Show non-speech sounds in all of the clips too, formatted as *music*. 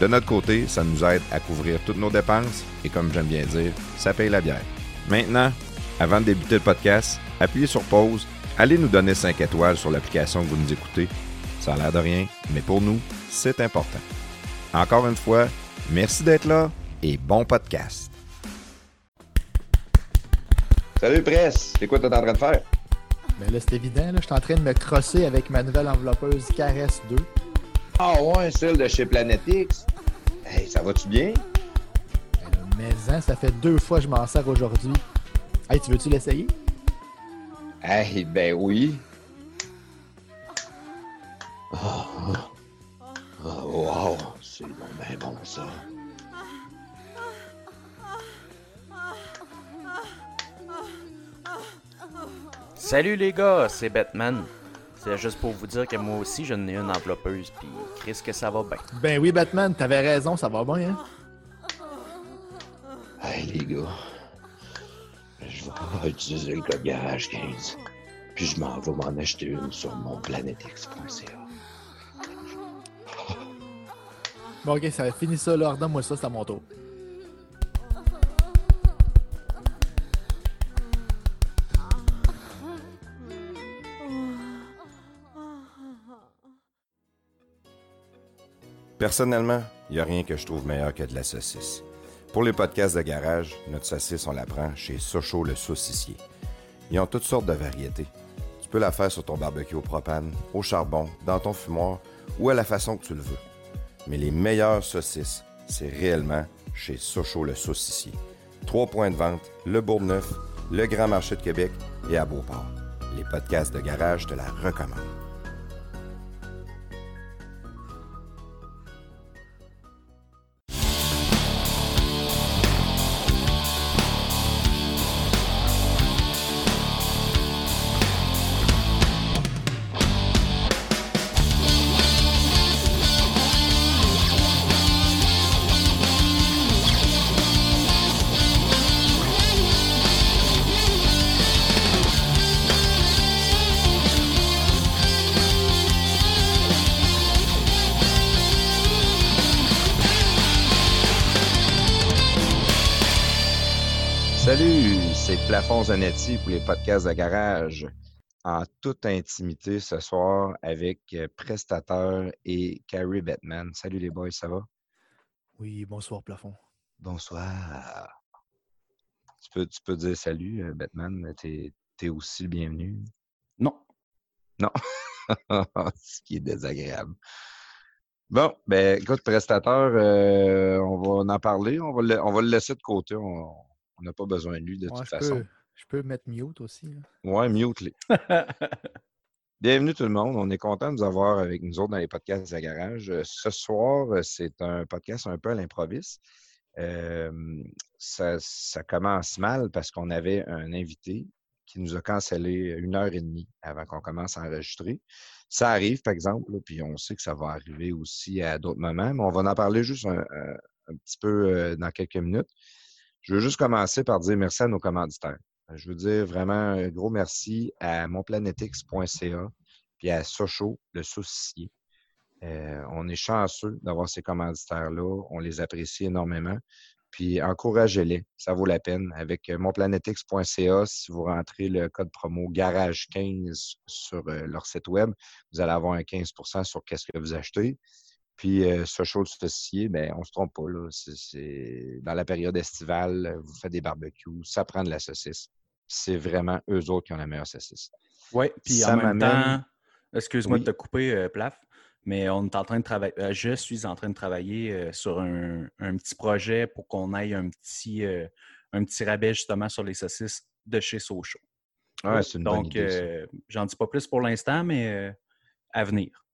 De notre côté, ça nous aide à couvrir toutes nos dépenses et comme j'aime bien dire, ça paye la bière. Maintenant, avant de débuter le podcast, appuyez sur pause, allez nous donner 5 étoiles sur l'application que vous nous écoutez. Ça a l'air de rien, mais pour nous, c'est important. Encore une fois, merci d'être là et bon podcast. Salut Presse, c'est quoi tu es en train de faire? Ben là, c'est évident, là, je suis en train de me crosser avec ma nouvelle enveloppeuse Caresse 2. Ah ouais, celle de chez Planetix. Hey, ça va-tu bien? Mais hein, ça fait deux fois que je m'en sers aujourd'hui. Hey, tu veux-tu l'essayer? Hey, ben oui. Oh, oh wow, c'est bon, ben bon ça. Salut les gars, c'est Batman. C'est juste pour vous dire que moi aussi j'en ai une enveloppeuse, puis Chris que ça va bien. Ben oui, Batman, t'avais raison, ça va bien, hein? Hey les gars, je vais utiliser le code garage 15, puis je m'en vais m'en acheter une sur mon planetx.ca. Bon, ok, ça fini ça là, redonne-moi ça, c'est à mon tour. Personnellement, il n'y a rien que je trouve meilleur que de la saucisse. Pour les podcasts de garage, notre saucisse, on la prend chez Sochaux le saucissier. Ils ont toutes sortes de variétés. Tu peux la faire sur ton barbecue au propane, au charbon, dans ton fumoir ou à la façon que tu le veux. Mais les meilleures saucisses, c'est réellement chez Sochaux le saucissier. Trois points de vente, le Bourgneuf, le Grand Marché de Québec et à Beauport. Les podcasts de garage te la recommandent. Pour les podcasts de garage. En toute intimité ce soir avec euh, Prestateur et Carrie Batman. Salut les boys, ça va? Oui, bonsoir, plafond. Bonsoir. Tu peux, tu peux dire salut, euh, Batman. T'es es aussi le bienvenu? Non. Non. *laughs* Ce qui est désagréable. Bon, ben écoute, Prestateur, euh, on va en parler. On va, le, on va le laisser de côté. On, on n'a pas besoin de lui de Ouais, toute façon. peux, je peux mettre mute aussi. là. Ouais, mute-les. *laughs* Bienvenue tout le monde. On est content de vous avoir avec nous autres dans les podcasts de la garage. Euh, Ce soir, euh, c'est un podcast un peu à l'improviste. Euh, ça, ça commence mal parce qu'on avait un invité qui nous a cancellé une heure et demie avant qu'on commence à enregistrer. Ça arrive, par exemple, là, puis on sait que ça va arriver aussi à d'autres moments, mais on va en parler juste un, un- un petit peu euh, dans quelques minutes. Je veux juste commencer par dire merci à nos commanditaires. Je veux dire vraiment un gros merci à monplanetix.ca puis à Sochaux, le saucissier. Euh, on est chanceux d'avoir ces commanditaires-là. On les apprécie énormément. Puis encouragez-les, ça vaut la peine. Avec euh, monplanetix.ca, si vous rentrez le code promo Garage15 sur euh, leur site web, vous allez avoir un 15% sur qu'est-ce que vous achetez. Puis euh, le saucissier, ben, on ne se trompe pas. Dans la période estivale, vous faites des barbecues, ça prend de la saucisse. C'est vraiment eux autres qui ont la meilleure saucisse. Oui, puis en même temps, excuse-moi Oui. de te couper, euh, Plaf, mais on est en train de travailler, euh, je suis en train de travailler euh, sur un, un petit projet pour qu'on aille un petit, euh, un petit rabais justement sur les saucisses de chez Sochaux. Ouais, c'est une bonne Donc, euh, j'en dis pas plus pour l'instant, mais euh, à venir.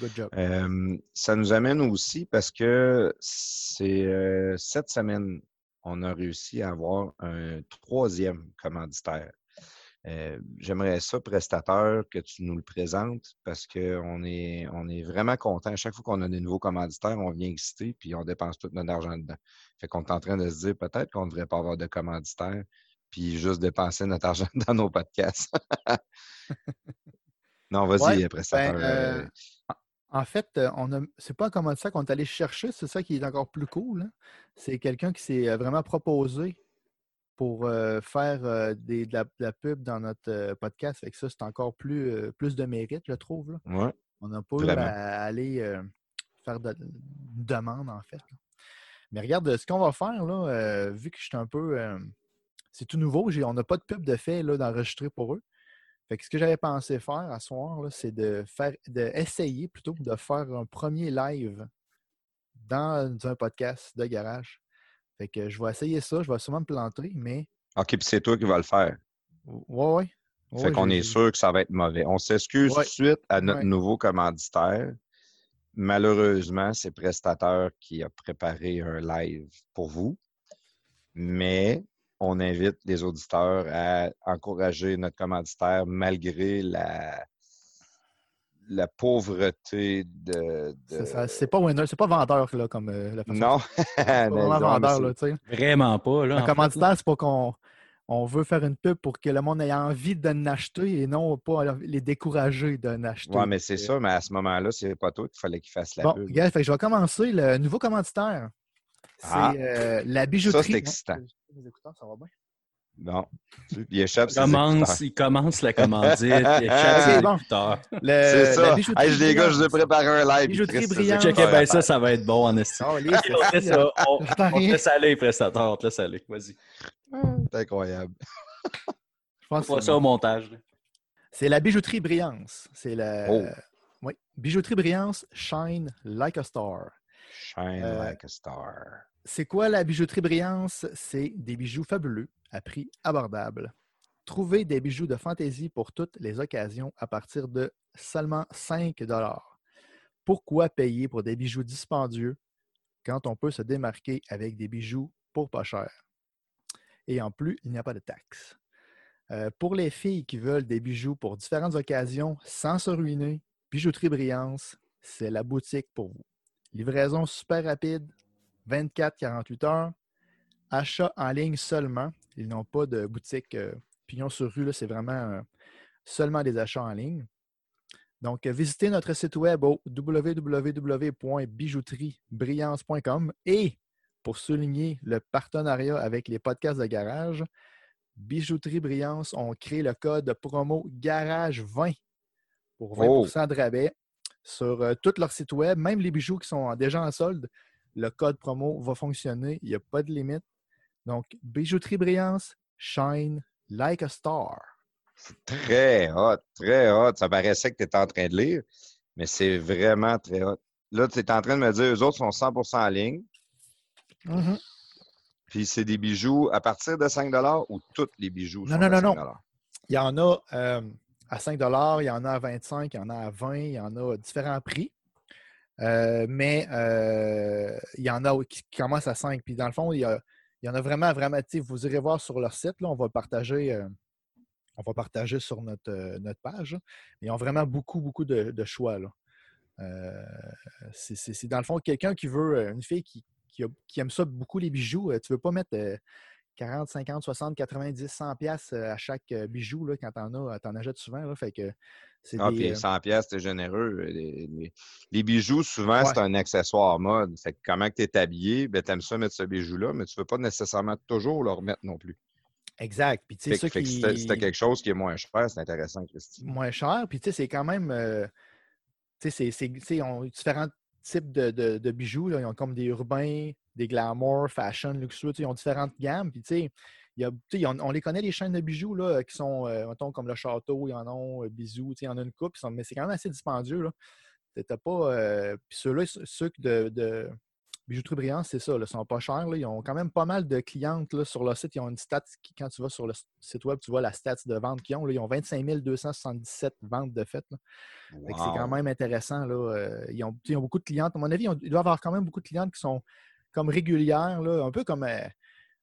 Good job. Euh, ça nous amène aussi parce que c'est euh, cette semaine, on a réussi à avoir un troisième commanditaire. Euh, J'aimerais ça, prestateur, que tu nous le présentes parce qu'on est, on est vraiment content. À chaque fois qu'on a des nouveaux commanditaires, on vient exciter puis on dépense tout notre argent dedans. Fait qu'on est en train de se dire peut-être qu'on ne devrait pas avoir de commanditaire puis juste dépenser notre argent *laughs* dans nos podcasts. *laughs* non, vas-y, Ouais, prestateur. ben, euh, euh, En fait, on a, c'est pas un commanditaire qu'on est allé chercher, c'est ça qui est encore plus cool. hein. C'est quelqu'un qui s'est vraiment proposé pour euh, faire euh, des, de, la, de la pub dans notre euh, podcast. Fait que ça, c'est encore plus, plus de mérite, je trouve. là. ouais. On n'a pas eu à aller faire de, une demande, en fait. là. Mais regarde, ce qu'on va faire, là, vu que je suis un peu. c'est tout nouveau, j'ai- on n'a pas de pub de fait là, d'enregistrer pour eux. Fait que ce que j'avais pensé faire à ce soir, là, c'est de faire de essayer plutôt de faire un premier live dans un podcast de garage. Fait que je vais essayer ça, je vais sûrement me planter, mais OK, puis c'est toi qui vas le faire. ouais, ouais. Fait qu'on est sûr que ça va être mauvais. On s'excuse Ouais. tout de suite à notre Ouais. nouveau commanditaire. Malheureusement, c'est Prestateur qui a préparé un live pour vous. Mais on invite les auditeurs à encourager notre commanditaire malgré la, la pauvreté de. de- C'est pas winner, c'est pas vendeur là, comme euh, la façon. Non. C'est pas *laughs* vraiment vendeur, là. Vraiment pas, là. Un commanditaire, c'est pas qu'on on veut faire une pub pour que le monde ait envie de l'acheter et non pas les décourager de l'acheter. Ouais, mais c'est Euh, ça, mais à ce moment-là, c'est pas toi qu'il fallait qu'il fasse la Bon, pub. regarde, fait que je vais commencer. Le nouveau commanditaire, c'est Ah. euh, la bijouterie. c'est excitant. Ouais, les écouteurs, ça va bien? Non. Il échappe Il ses commence, il commence la commandite, il échappe *laughs* ses bon. C'est la ça. Hey, les gars, je vous ai brillante. préparé un live. Bijouterie c'est brillante. ça bien tu ça, ça va être bon en esti. Les- Ok, on te laisse, on- te laisse aller, prestateur, on te laisse aller. Vas-y. C'est incroyable. Je pense On que c'est ça au montage. C'est la bijouterie Brillance. C'est la. Oh. Oui. Bijouterie Brillance, Shine Like a Star. Shine Euh, like a star. C'est quoi la bijouterie Brillance? C'est des bijoux fabuleux à prix abordable. Trouvez des bijoux de fantaisie pour toutes les occasions à partir de seulement 5 Pourquoi payer pour des bijoux dispendieux quand on peut se démarquer avec des bijoux pour pas cher? Et en plus, il n'y a pas de taxes. Euh, pour les filles qui veulent des bijoux pour différentes occasions sans se ruiner, Bijouterie Brillance, c'est la boutique pour vous. Livraison super rapide, 24-48 heures. Achat en ligne seulement. Ils n'ont pas de boutique euh, pignon sur rue. C'est vraiment euh, seulement des achats en ligne. Donc, euh, visitez notre site web au www.bijouteriebrillance.com et pour souligner le partenariat avec les podcasts de garage, Bijouterie Brillance ont créé le code promo Garage20 pour 20% de rabais sur euh, tout leur site web, même les bijoux qui sont déjà en solde. Le code promo va fonctionner, il n'y a pas de limite. Donc, Bijouterie Brillance, shine like a star. Très hot, très hot. Ça paraissait que tu étais en train de lire, mais c'est vraiment très hot. Là, tu es en train de me dire, eux autres sont 100% en ligne, Mhm. puis c'est des bijoux à partir de 5 ou tous les bijoux Non, sont non, non, 5 non. Il y en a euh, à 5 il y en a à 25 il y en a à 20 il y en a à différents prix. Euh, mais euh, il y en a qui commencent à 5. Puis dans le fond, il y, en a vraiment, vraiment. Vous irez voir sur leur site, là, on va partager. euh, on va partager sur notre, notre page. là. Ils ont vraiment beaucoup, beaucoup de, choix. C'est- dans le fond quelqu'un qui veut, une fille qui, qui, qui aime ça beaucoup les bijoux. Tu ne veux pas mettre 40, 50, 60, 90, 100 pièces à chaque euh, bijou là, quand tu en as, t'en achètes souvent. Là, fait que c'est Ah, des, puis euh, 100 pièces, t'es généreux. Les, les- les bijoux, souvent, Ouais. c'est un accessoire mode. Fait que comment tu es habillé, ben, tu aimes ça mettre ce bijou-là, mais tu ne veux pas nécessairement toujours le remettre non plus. Exact. Puis Fait, que- qui... si t'as si t'as quelque chose qui est moins cher, c'est intéressant, Christy. moins cher. Puis, tu sais, c'est quand même. euh, tu sais, c'est- c'est- ont différents types de, de- de bijoux. là. Ils ont comme des urbains, des glamour, fashion, luxueux. Ils ont différentes gammes. Puis, tu sais, il y a- tu sais, ils ont- on les connaît, les chaînes de bijoux là, qui sont, euh, mettons, comme le château, ils en ont, euh, bisous, il y en a une coupe, sont- mais c'est quand même assez dispendieux. Là. T'as- pas. euh, puis ceux-là, ceux de, de, Bijouterie Brillance, c'est ça. Ils sont pas chers. là. Ils ont quand même pas mal de clientes là, sur le site. Ils ont une stat. qui- Quand tu vas sur le site web, tu vois la stats de vente qu'ils ont. là. Ils ont 25 277 ventes de fait. C'est quand même intéressant. Là. Euh, ils, ont, ils ont beaucoup de clientes. À mon avis, ils, ont- ils doivent avoir quand même beaucoup de clientes qui sont comme régulières, là, un peu comme, euh,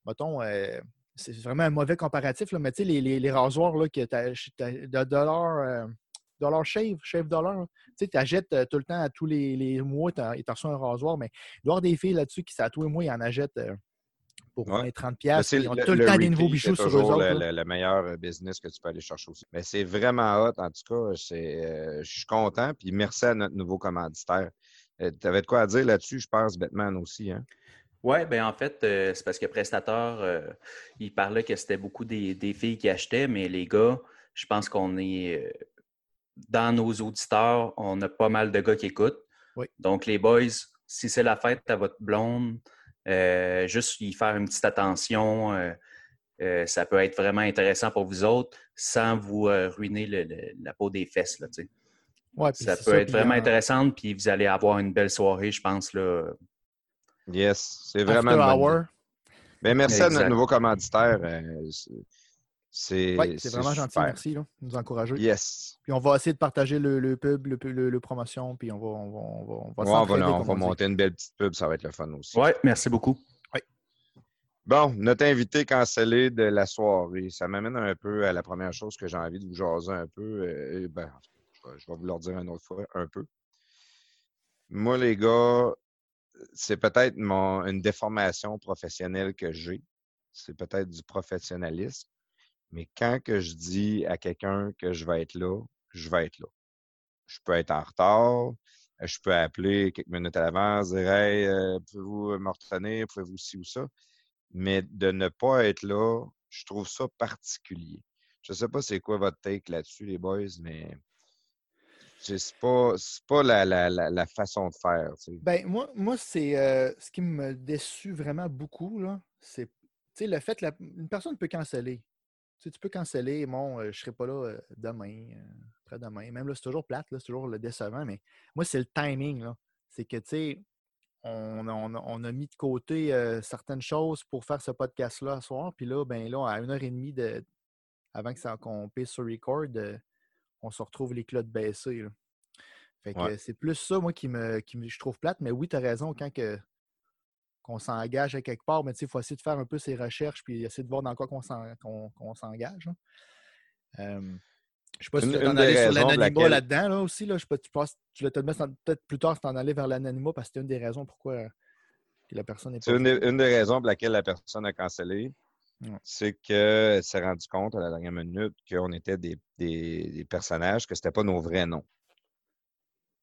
mettons, euh, c'est vraiment un mauvais comparatif, là, mais tu sais, les, les, les rasoirs là, que tu de dollar, euh, dollar shave, shave dollar, tu sais, tu achètes tout le temps, à tous les, les mois, tu reçu un rasoir, mais il doit y avoir des filles là-dessus qui, à tous les mois, ils en achètent pour Ouais. 20-30$. Mais piastres, c'est Ils ont tout le, temps des nouveaux bijoux sur eux autres. le, le- le meilleur business que tu peux aller chercher aussi. Mais c'est vraiment hot, en tout cas. euh, je suis content. Puis merci à notre nouveau commanditaire. Tu avais de quoi à dire là-dessus, je pense, Batman aussi. Hein? Oui, ben en fait, euh, c'est parce que Prestateur, euh, il parlait que c'était beaucoup des, des filles qui achetaient, mais les gars, je pense qu'on est euh, dans nos auditeurs, on a pas mal de gars qui écoutent. Oui. Donc, les boys, si c'est la fête à votre blonde, euh, juste y faire une petite attention, euh, euh, ça peut être vraiment intéressant pour vous autres sans vous euh, ruiner le- le- la peau des fesses. Là, tu sais. Ouais, ça peut être vraiment en- intéressant, puis vous allez avoir une belle soirée, je pense. Là. Yes, c'est vraiment. Hour. Ben, merci à notre nouveau commanditaire. euh, c'est- Oui, vraiment gentil, merci là, de nous encourager. Yes. Puis on va essayer de partager le, le pub, le, le- le promotion, puis on va, on va, on va, on va Ouais, on va, s'entraider, on comme va on dit. monter une belle petite pub, ça va être le fun aussi. Oui, merci beaucoup. Bon, notre invité cancellé de la soirée, ça m'amène un peu à la première chose que j'ai envie de vous jaser un peu. euh, ben, je vais- je vais vous leur dire une autre fois, un peu. Moi, les gars, c'est peut-être une déformation professionnelle que j'ai. C'est peut-être du professionnalisme. Mais quand que je dis à quelqu'un que je vais être là, je vais être là. Je peux être en retard. euh, Je peux appeler quelques minutes à l'avance, dire Hey, euh, pouvez-vous me retenir, pouvez-vous ci ou ça? Mais de ne pas être là, je trouve ça particulier. Je ne sais pas c'est quoi votre take là-dessus, les boys, mais c'est pas, pas la, la, la, façon de faire. Ben, moi, moi c'est euh, ce qui me déçut vraiment beaucoup, c'est le fait que une personne peut canceller. Tu peux canceller, bon, euh, je ne serai pas là euh, demain, euh, après-demain. Même là, c'est toujours plate, c'est toujours le décevant, mais moi, c'est le timing. C'est que, tu sais, on, on on a mis de côté certaines choses pour faire ce podcast-là ce soir, puis là, ben là, à une heure et demie de, avant qu'on pisse sur record, on se retrouve les clottes baissées. là. Fait que Ouais. c'est plus ça, moi, qui me, qui me- je trouve plate. Mais oui, tu as raison, quand que, qu'on s'engage à quelque part, mais il faut essayer de faire un peu ses recherches puis essayer de voir dans quoi qu'on s'en- qu'on- qu'on s'engage. Euh, je sais pas si tu veux t'en aller sur l'anonymat laquelle- là-dedans là aussi. Là. Je sais pas, tu penses, tu vas te mettre en- peut-être plus tard t'en aller vers l'anonymat parce que c'est une des raisons pourquoi euh, la personne n'est pas. C'est une, une des raisons pour laquelle la personne a cancellé. C'est qu'elle s'est rendue compte à la dernière minute qu'on était des, des- des personnages, que c'était pas nos vrais noms.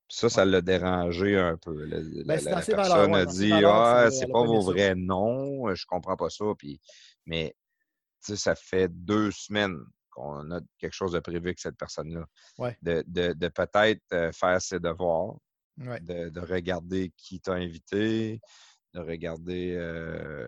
Ça, ça l'a dérangé un peu. La, Ben, la valeurs, personne a dit Ah, c'est- pas vos ça. vrais noms, je comprends pas ça. Puis, mais ça fait deux semaines qu'on a quelque chose de prévu avec cette personne-là. Ouais. De, de- de peut-être euh, faire ses devoirs, Ouais. de, de regarder qui t'a invité, de regarder euh,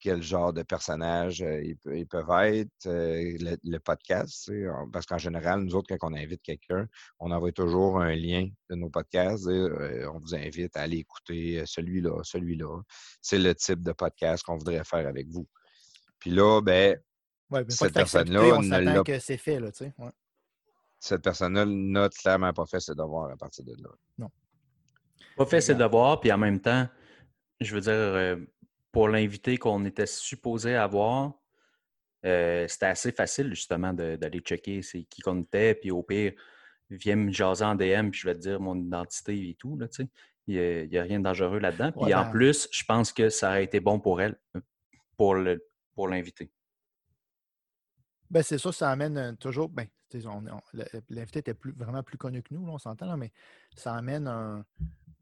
quel genre de personnages euh, ils, pe- ils peuvent être, euh, le, le podcast. tu sais, on- Parce qu'en général, nous autres, quand on invite quelqu'un, on envoie toujours un lien de nos podcasts. euh, on vous invite à aller écouter celui-là, celui-là. C'est le type de podcast qu'on voudrait faire avec vous. Puis là, ben, Ouais, cette personne-là on ne s'attend l'a- que c'est fait, là, tu sais. Ouais. cette personne-là n'a clairement pas fait ses devoirs à partir de là. Pas fait ses devoirs, puis en même temps, je veux dire, euh, pour l'invité qu'on était supposé avoir, euh, c'était assez facile justement d'aller checker c'est qui qu'on était, puis au pire, viens me jaser en DM, puis je vais te dire mon identité et tout, là, tu sais. Il n'y a, rien de dangereux là-dedans. Puis en plus, je pense que ça aurait été bon pour elle, euh, pour le pour l'invité. Ben, c'est ça, ça amène euh, toujours. Ben, l'invité était plus, vraiment plus connu que nous, là, on s'entend, mais ça amène un,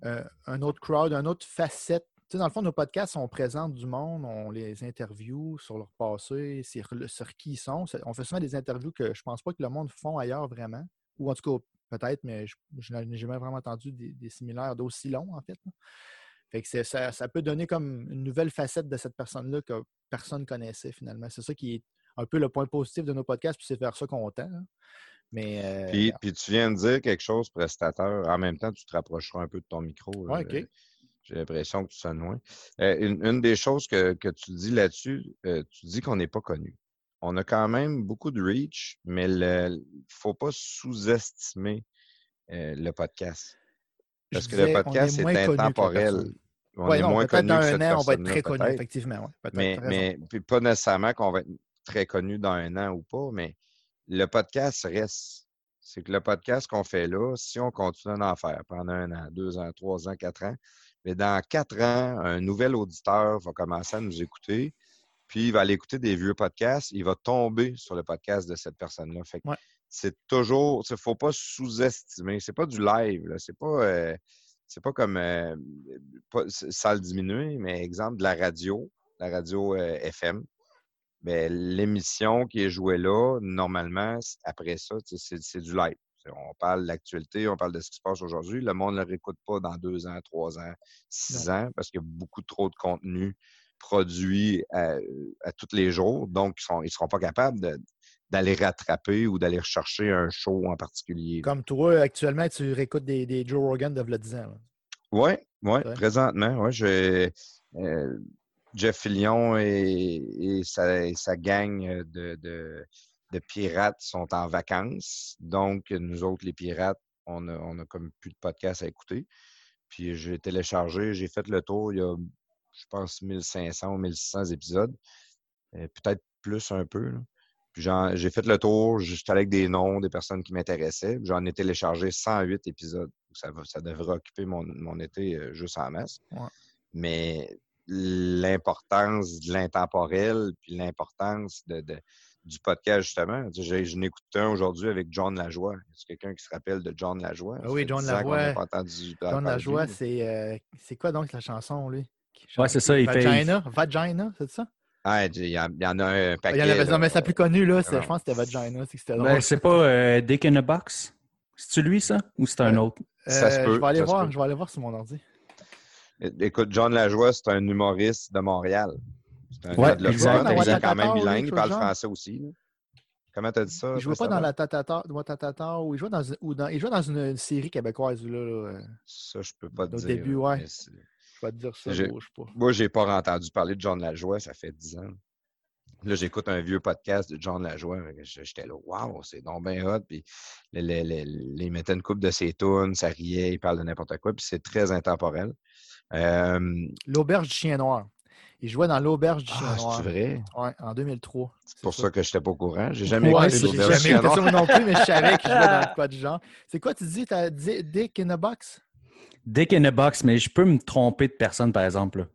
euh, un autre crowd, une autre facette. Tu sais, dans le fond, nos podcasts, on présente du monde, on les interview sur leur passé, sur, le- sur qui ils sont. On fait souvent des interviews que je pense pas que le monde font ailleurs vraiment. Ou en tout cas, peut-être, mais je, je n'ai jamais vraiment entendu des, des similaires d'aussi longs, en fait. Fait que ça, ça peut donner comme une nouvelle facette de cette personne-là que personne connaissait finalement. C'est ça qui est un peu le point positif de nos podcasts, puis c'est vers ça qu'on tend. hein. Mais euh, Puis, puis tu viens de dire quelque chose, prestateur. En même temps, tu te rapprocheras un peu de ton micro. Ouais, là. J'ai l'impression que tu sonnes loin. Euh, une, une des choses que, que tu dis là-dessus, euh, tu dis qu'on n'est pas connu. On a quand même beaucoup de reach, mais il ne faut pas sous-estimer euh, le podcast. Je Parce que disais, le est podcast est intemporel. On Ouais, est non, moins connu dans que un cette an, on va être très connu, effectivement. Ouais, Mais, mais puis pas nécessairement qu'on va être très connu dans un an ou pas, mais le podcast reste. C'est que le podcast qu'on fait là, si on continue d'en faire pendant un an, deux ans, trois ans, quatre ans, mais dans quatre ans, un nouvel auditeur va commencer à nous écouter, puis il va aller écouter des vieux podcasts, il va tomber sur le podcast de cette personne-là. Fait que Ouais. c'est toujours, il ne faut pas sous-estimer. C'est pas du live. C'est pas. euh, c'est pas comme euh, pas, ça le diminuer, mais exemple de la radio, la radio euh, FM. Ben, l'émission qui est jouée là, normalement, après ça, c'est du live. On parle de l'actualité, on parle de ce qui se passe aujourd'hui. Le monde ne le réécoute pas dans deux ans, trois ans, six ans, parce qu'il y a beaucoup trop de contenu produit à, à tous les jours. Donc, ils ne seront pas capables de- d'aller rattraper ou d'aller rechercher un show en particulier. Comme toi, actuellement, tu réécoutes des, des Joe Rogan de v'là 10 ans. Oui, oui, Ouais. présentement, ouais, je, euh, Jeff Fillion et, et sa, et sa gang de, de, de pirates sont en vacances. Donc, nous autres, les pirates, on a, on a comme plus de podcasts à écouter. Puis j'ai téléchargé, j'ai fait le tour, il y a, je pense, 1500 ou 1600 épisodes. Euh, Peut-être plus un peu. là. Puis j'ai fait le tour, j'étais avec des noms, des personnes qui m'intéressaient. J'en ai téléchargé 108 épisodes. Ça, va- ça devrait occuper mon, mon été euh, juste en masse. Ouais. Mais l'importance de l'intemporel, puis l'importance de, de- du podcast, justement. Tu sais, j'ai- Je n'écoute un aujourd'hui avec John Lajoie. Est-ce quelqu'un qui se rappelle de John Lajoie? Ah oui, John 10 ans qu'on n'a Lajoie. pas entendu John Lajoie, c'est euh, c'est quoi donc la chanson, lui? Ouais, c'est ça, il fait- Vagina, Vagina, c'est ça? Ah, il y, en- a un Ah, paquet. Il y en avait, non, mais c'est la plus connue, là, c'est- je pense que c'était Vagina, c'est que c'était Ben, c'est pas euh, Dick in a Box? C'est-tu lui, ça? Ou c'est un Euh, autre? ça se Euh, peut, Je vais aller voir, je vais aller voir sur mon ordi. Écoute, John Lajoie, c'est un humoriste de Montréal. C'est un Ouais, gars de exact, Il est exact. quand même bilingue, il parle français aussi. Comment t'as dit ça? Il jouait pas dans la Tatata, ou il jouait dans, une- ou dans, il jouait dans une, série québécoise, là, là, euh, Ça, je peux pas te Au dire. début, là, ouais. je vais te dire ça, bouge pas. Moi, j'ai pas entendu parler de John Lajoie, ça fait 10 ans. Là, j'écoute un vieux podcast de John Lajoie. J'étais là, waouh, c'est donc bien hot. Puis, il mettait une coupe de ses tunes, ça riait, il parle de n'importe quoi. Puis, c'est très intemporel. Euh, L'Auberge du Chien Noir. Il jouait dans L'Auberge du Chien ah, Noir. c'est vrai? Ouais, en 2003. C'est pour ça que je n'étais pas au courant. J'ai jamais Ouais, écouté l'Auberge du jamais Chien Noir. moi non plus, mais je savais qu'il jouait dans *laughs* quoi du genre. C'est quoi tu dis? T'as dit Dick in a Box? Dick in a Box, mais je peux me tromper de personne, par exemple. là.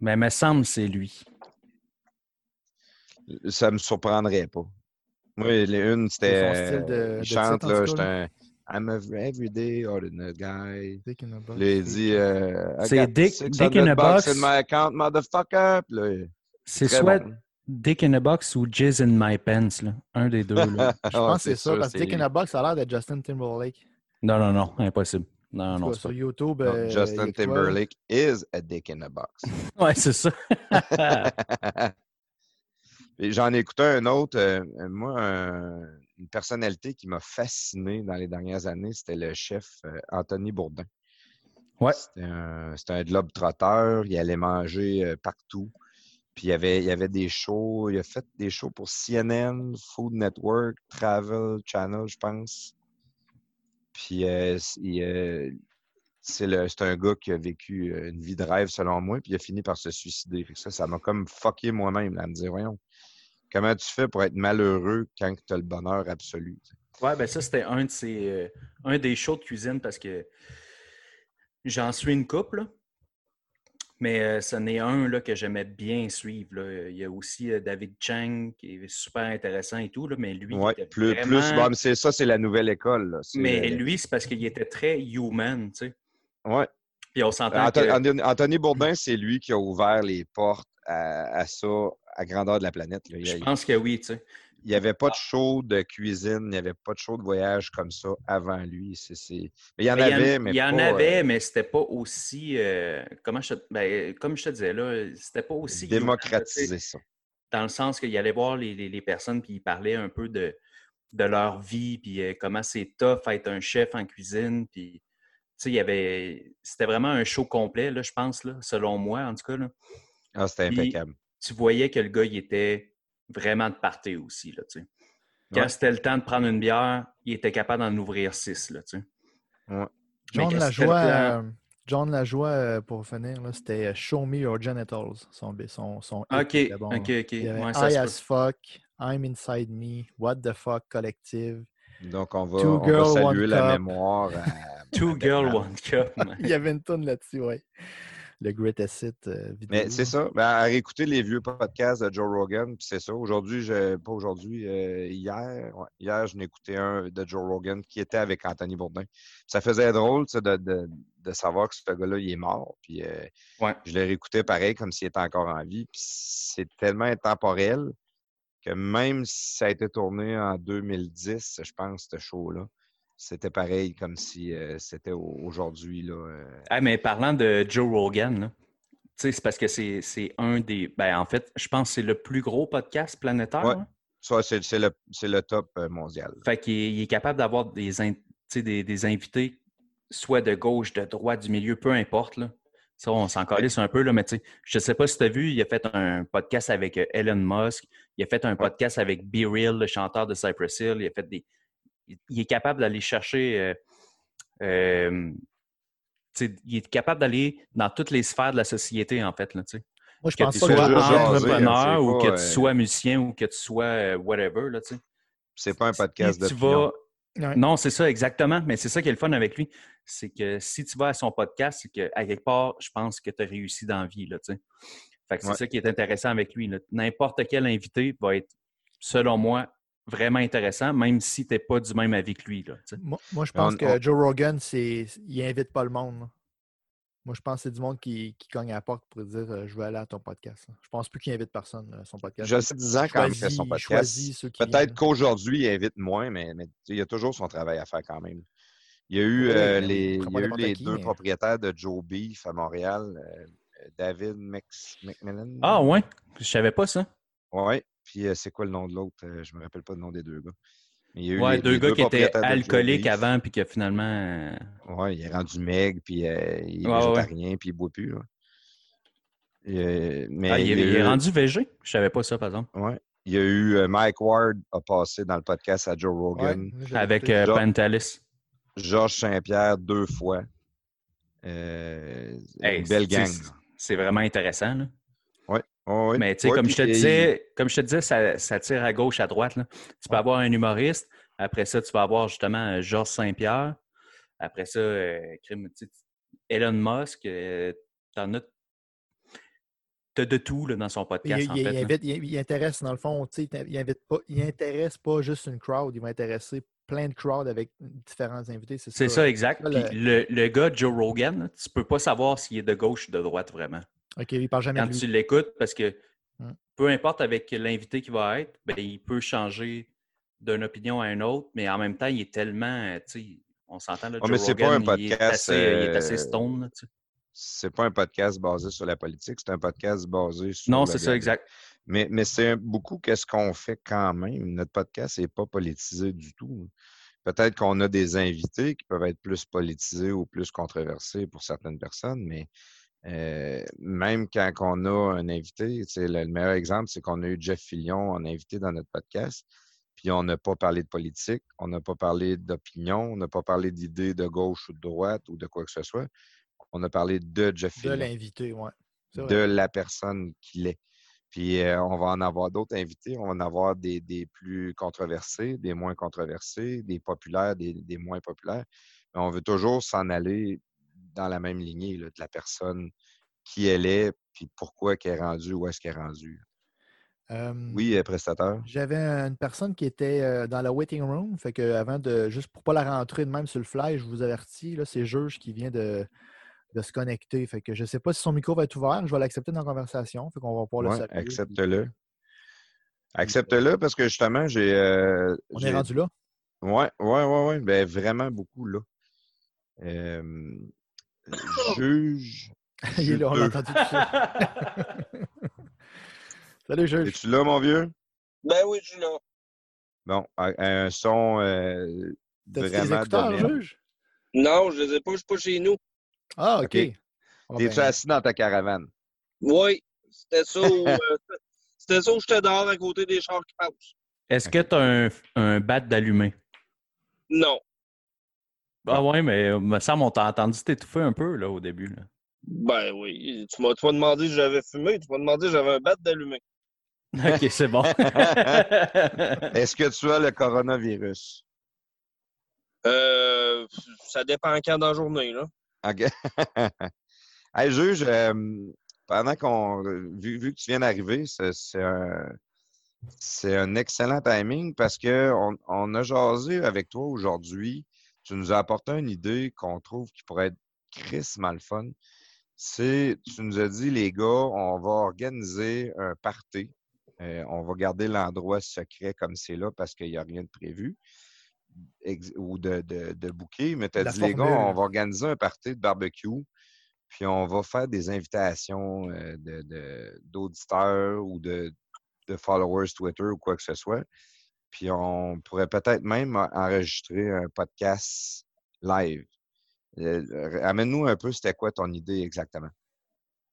Mais il me semble que c'est lui. Ça me surprendrait pas. Moi, les une, c'était. son style de- euh, de il chante, là, j'étais un. I'm a everyday ordinary guy. Dick in a Box. Là, il dit. euh, I C'est got Dick- 600 Dick in a box. in my account, motherfucker. C'est soit bon. Dick in a Box ou Jizz in my pants. Là. Un des deux. Là. *laughs* Je pense que c'est ça, sûr, parce que Dick in a Box, ça a l'air d'être Justin Timberlake. non, non, non. Impossible. Non, non, sur pas. YouTube. Non, euh, Justin? Timberlake is a dick in a box. *laughs* Ouais, c'est ça. *laughs* J'en ai écouté un autre. euh, euh, moi, un- une personnalité qui m'a fasciné dans les dernières années, c'était le chef euh, Anthony Bourdin. Ouais. C'était un, un globe-trotteur. Il allait manger euh, partout. Puis il y, avait, il avait des shows. Il a fait des shows pour CNN, Food Network, Travel Channel, je pense. Puis euh, euh, c'est un gars qui a vécu une vie de rêve, selon moi, puis il a fini par se suicider. Ça, ça m'a comme fucké moi-même, là, à me dire, voyons, comment tu fais pour être malheureux quand tu as le bonheur absolu? Ouais, ben ça, c'était un de ces, euh, un des shows de cuisine parce que j'en suis une couple, mais euh, ce n'est un là, que j'aimais bien suivre. là. Il y a aussi euh, David Chang qui est super intéressant et tout, là, mais lui, était plus, vraiment- plus bon, c'est ça, c'est la nouvelle école. Mais lui, c'est parce qu'il était très human, tu sais. ouais. Puis on s'entend Anto- que... Anthony, Anthony Bourdin, c'est lui qui a ouvert les portes à, à ça, à grandeur de la planète. là. Il Je pense que oui, tu sais. il n'y avait pas de show de cuisine, il n'y avait pas de show de voyage comme ça avant lui. Mais il y en Mais avait, mais il y en pas, avait, euh, mais c'était pas aussi... euh, comment je, te- ben, comme je te disais, là, c'était pas aussi... tu sais. démocratiser ça. dans le sens qu'il allait voir les, les- les personnes puis il parlait un peu de, de leur vie, puis euh, comment c'est tough être un chef en cuisine, puis sais, il y avait. C'était vraiment un show complet, là, je pense, là, selon moi, en tout cas. Là. Ah, c'était impeccable. Tu voyais que le gars, il était vraiment de party aussi, là, tu sais. Quand Ouais. c'était le temps de prendre une bière, il était capable d'en ouvrir six, là, tu sais. Ouais. Mais John Lajoie, euh, John Lajoie, euh, pour finir, là, c'était euh, Show Me Your Genitals. Son, son, son OK, bon, OK. OK. Il y avait Ouais, ça I as fuck, I'm inside me, What the fuck collective. Donc, on va, Two on va girl, saluer la cup. mémoire. à- peut- *laughs* Two girl, one cup. man. *laughs* Il y avait une tonne là-dessus, ouais. Le greatest hit euh, vidéo. Mais c'est ça. Ben, à réécouter les vieux podcasts de Joe Rogan, puis c'est ça. Aujourd'hui, je, pas aujourd'hui, euh, hier, ouais, hier, je n'ai écouté un de Joe Rogan qui était avec Anthony Bourdin. Ça faisait drôle tu sais, de, de, de savoir que ce gars-là, il est mort. Puis euh, Ouais. je l'ai réécouté pareil, comme s'il était encore en vie. Puis c'est tellement intemporel que même si ça a été tourné en 2010, je pense, ce show-là, c'était pareil comme si euh, c'était au- aujourd'hui. Là, euh. Ah, mais parlant de Joe Rogan, c'est parce que c'est un des. Ben, en fait, je pense que c'est le plus gros podcast planétaire. Ouais. hein? Ça, c'est le, le top euh, mondial. Fait qu'il est, il est capable d'avoir des, in- des, des invités, soit de gauche, de droite, du milieu, peu importe. Là. Ça, on s'en calisse un peu, là, mais je ne sais pas si tu as vu, il a fait un podcast avec Elon Musk, il a fait un podcast avec B Real, le chanteur de Cypress Hill, il a fait des. Il il est capable d'aller chercher. euh, euh, il est capable d'aller dans toutes les sphères de la société, en fait. Là. Moi, je que pense tu sois hein, entrepreneur c'est ou que euh, tu sois musicien ou que tu sois euh, whatever. Là, tu sais. C'est pas un podcast de tu vas... Ouais. Non, c'est ça, exactement. Mais c'est ça qui est le fun avec lui. C'est que si tu vas à son podcast, c'est qu'à quelque part, je pense que tu as réussi dans la vie. Là, fait que c'est Ouais. ça qui est intéressant avec lui. N'importe quel invité va être, selon moi, vraiment intéressant, même si tu n'es pas du même avis que lui. Là. Moi, moi, je on- pense que on- Joe Rogan, c'est, il invite pas le monde. là. Moi, je pense que c'est du monde qui, qui cogne à la porte pour dire euh, Je veux aller à ton podcast. là. Je pense plus qu'il invite personne à son podcast. Je sais 10 ans quand même fait son Choisit- podcast. choisit ceux qui Peut-être qu'aujourd'hui, il invite moins, mais, mais il y a toujours son travail à faire quand même. Il y a eu, Oui, euh, les, prends il pas y a eu n'importe les qui, deux mais- propriétaires de Joe Beef à Montréal, euh, euh, David Mc- McMillan. Ah ouais, je savais pas ça. Ouais. Puis euh, c'est quoi le nom de l'autre? Euh, je me rappelle pas le nom des deux gars. Il y a eu Ouais, les- deux les gars qui étaient alcooliques avant, puis que finalement. euh, Ouais, il est rendu maigre, puis euh, il est Ouais, ouais. végétarien, puis il boit plus. là. Et, mais ah, il, est, il est eu- rendu végé? Je savais pas ça, par exemple. Ouais. Il y a eu euh, Mike Ward a passé dans le podcast à Joe Rogan. Avec euh, Pantalis. Georges Saint-Pierre deux fois. Euh, Hey, une belle gang. c'est- C'est vraiment intéressant. Là. Ouais, Mais tu sais, ouais, comme, je te disais, comme je te disais, ça, ça tire à gauche, à droite. là. Tu peux avoir un humoriste. Après ça, tu vas avoir justement euh, Georges Saint-Pierre. Après ça, euh, Elon Musk. euh, T'en as. T'as de tout là, dans son Il, podcast, en il- fait. il là. invite- il- il intéresse, dans le fond, tu sais, il invite pas, il intéresse pas juste une crowd, il va intéresser plein de crowds avec différents invités. C'est ça, exact. Ça, Puis le, le gars, Joe Rogan, tu peux pas savoir s'il est de gauche ou de droite, vraiment. OK, il parle jamais quand de lui. tu l'écoutes, parce que Mm. peu importe avec l'invité qui va être, ben, il peut changer d'une opinion à une autre, mais en même temps, il est tellement, euh, tu sais, on s'entend là, Ouais, Joe mais c'est pas un il est podcast, assez, il est assez euh, stone. là, tu sais. C'est pas un podcast basé sur la politique, c'est un podcast basé sur. Non, c'est ça, exact. Mais, mais c'est beaucoup qu'est-ce qu'on fait quand même. Notre podcast n'est pas politisé du tout. Peut-être qu'on a des invités qui peuvent être plus politisés ou plus controversés pour certaines personnes, mais euh, même quand on a un invité, le, le meilleur exemple, c'est qu'on a eu Jeff Fillion en invité dans notre podcast, puis on n'a pas parlé de politique, on n'a pas parlé d'opinion, on n'a pas parlé d'idées de gauche ou de droite ou de quoi que ce soit. On a parlé de Jeff De Fillion l'invité, oui. de la personne qu'il est. Puis euh, on va en avoir d'autres invités. On va en avoir des, des plus controversés, des moins controversés, des populaires, des, des moins populaires. Mais on veut toujours s'en aller dans la même lignée là, de la personne, qui elle est, puis pourquoi qu'elle est rendue, où est-ce qu'elle est rendue. Euh, Oui, euh, prestateur. J'avais une personne qui était euh, dans la waiting room. Fait que avant de. Juste pour pas la rentrer de même sur le fly, je vous avertis, là, c'est Juge qui vient de, de se connecter. Fait que je sais pas si son micro va être ouvert. Je vais l'accepter dans la conversation. Fait qu'on va pouvoir Ouais, le saluer. accepte-le. Accepte-le parce que justement, j'ai. euh, On est rendu là? Ouais, ouais, ouais, ouais. Ben, vraiment beaucoup, là. Euh, juge. *laughs* Il est là, on l'a entendu tout ça. Salut, Juge. Es-tu là, mon vieux? Ben oui, je suis là. Bon, un son euh, vraiment écouteurs. Juge? Non, je les ai pas, je suis pas chez nous. Ah, OK. T'es-tu ben, assis dans ta caravane? Oui, c'était ça. où, *laughs* euh, c'était ça où j'étais dehors à côté des chars qui passent. Est-ce que tu as un, un bat d'allumé? Non. Ah ouais, mais euh, me semble on t'a entendu t'étouffer un peu là, au début. là. Ben oui. Tu m'as demandé si j'avais fumé, tu m'as demandé si j'avais un bat d'allumé. *laughs* OK, c'est bon. *laughs* Est-ce que tu as le coronavirus? Euh, ça dépend quand dans la journée, là. OK. *laughs* hey, juge, euh, pendant qu'on. Vu, vu que tu viens d'arriver, c'est c'est un, c'est un excellent timing parce qu'on on a jasé avec toi aujourd'hui. Tu nous as apporté une idée qu'on trouve qui pourrait être Chris mal fun. C'est, tu nous as dit, les gars, on va organiser un party. Euh, on va garder l'endroit secret comme c'est là parce qu'il n'y a rien de prévu ex- ou de, de, de booké. Mais tu as La dit, les gars, on va organiser un party de barbecue. Puis on va faire des invitations euh, de- de- d'auditeurs ou de, de followers Twitter ou quoi que ce soit. Puis on pourrait peut-être même en- enregistrer un podcast live. Euh, Amène-nous un peu, c'était quoi ton idée exactement?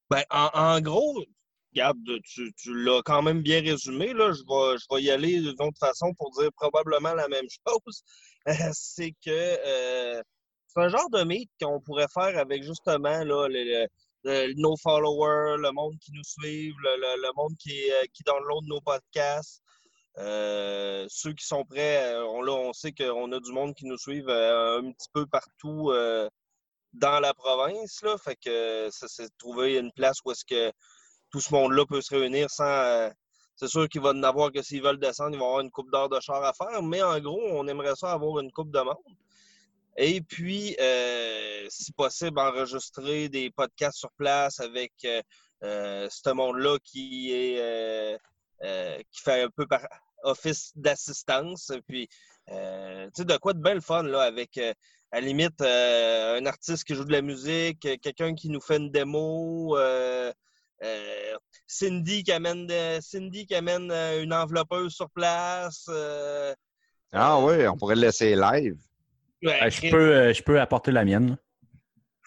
Ben, en, gros, regarde, tu, l'as quand même bien résumé. Je, vais, je y aller d'une autre façon pour dire probablement la même *laughs* chose. Euh, c'est que euh, c'est un genre de meet qu'on pourrait faire avec justement là, nos followers, le monde qui nous le- le monde qui, euh, qui download nos podcasts. Euh, ceux qui sont prêts, euh, on, là, on sait qu'on a du monde qui nous suivent euh, un petit peu partout dans la province. Là, fait que ça, c'est trouver une place où est-ce que tout ce monde-là peut se réunir sans. c'est sûr qu'il va en avoir que s'ils veulent descendre, ils vont avoir une coupe d'heure de char à faire, mais en gros, on aimerait ça avoir une coupe de monde. Et puis, si possible, enregistrer des podcasts sur place avec ce monde-là qui est qui fait un peu par office d'assistance. Puis, euh, tu sais, de quoi de bien le fun, là, avec euh, à la limite euh, un artiste qui joue de la musique, euh, quelqu'un qui nous fait une démo, euh, euh, Cindy qui amène, de- Cindy qui amène euh, une enveloppeuse sur place. euh, Ah euh, oui, on pourrait le laisser live. ouais, Euh, je, peux, euh, je peux apporter la mienne.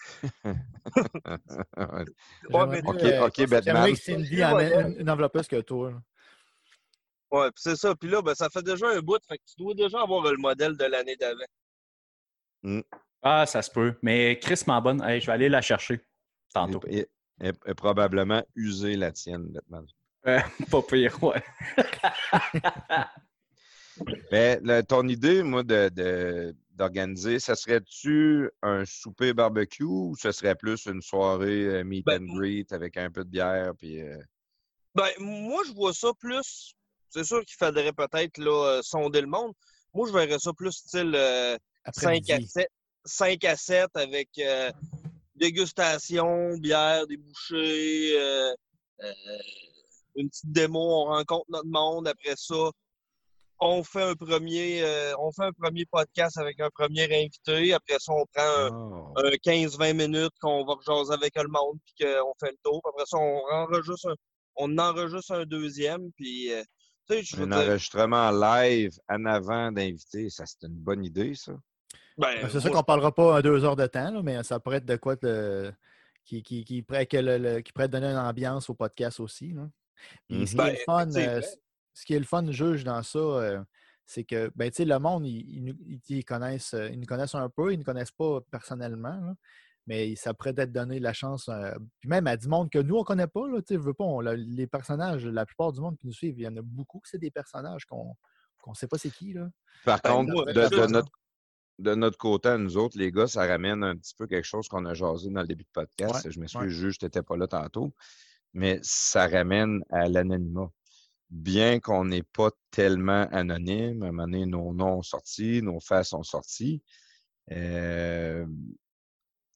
*laughs* Ouais, mais- OK, euh, OK, Batman. J'aimerais que Cindy amène une enveloppeuse que toi. Ouais, puis c'est ça. Puis là, ben, ça fait déjà un bout. Fait que tu dois déjà avoir le modèle de l'année d'avant. Ah, ça se peut. Mais Chris m'en bonne. Hey, je vais aller la chercher tantôt. Et, et- et- et probablement user la tienne, Batman. *laughs* Pas pire, ouais. Mais *laughs* le- ton idée, moi, de, de- d'organiser, ça serait-tu un souper barbecue ou ce serait plus une soirée euh, meet Ben, and greet avec un peu de bière? Puis, euh, Ben, moi, je vois ça plus. C'est sûr qu'il faudrait peut-être là, euh, sonder le monde. Moi, je verrais ça plus style euh, 5 à Après-midi. 7, 5 à 7 avec euh, dégustation, bière, des bouchées, euh, euh, une petite démo, on rencontre notre monde. Après ça, on fait un premier, euh, on fait un premier podcast avec un premier invité. Après ça, on prend un, oh. un 15-20 minutes qu'on va rejaser avec le monde puis qu'on fait le tour. Après ça, on enregistre un, on enregistre un deuxième. Puis, euh, tu sais, je veux un dire, enregistrement live en avant d'inviter, ça, c'est une bonne idée, ça. ben, Ben, C'est sûr qu'on parlera pas à deux heures de temps, là, mais ça pourrait être de quoi de- qui, qui, qui, pourrait, que le- le- qui pourrait donner une ambiance au podcast aussi. là. Puis ce, qui est Mhm. le fun, Ben, euh, ce qui est le fun, juge dans ça, euh, c'est que ben, tu sais, le monde, ils, connaissent, euh, ils nous connaissent un peu, ils ne nous connaissent pas personnellement, là, mais ça pourrait être donner la chance, euh, puis même à du monde que nous, on ne connaît pas. Là, tu sais, je veux pas, on- les personnages, la plupart du monde qui nous suivent, il y en a beaucoup que c'est des personnages qu'on ne sait pas c'est qui. Là. Par Ben, contre, de, je- de notre, de notre côté, à nous autres, les gars, ça ramène un petit peu quelque chose qu'on a jasé dans le début de podcast. Ouais, je m'excuse, ouais. juge, tu n'étais pas là tantôt. Mais ça ramène à l'anonymat. Bien qu'on n'est pas tellement anonyme, à un moment donné, nos noms sont sortis, nos faces sont sortis. euh,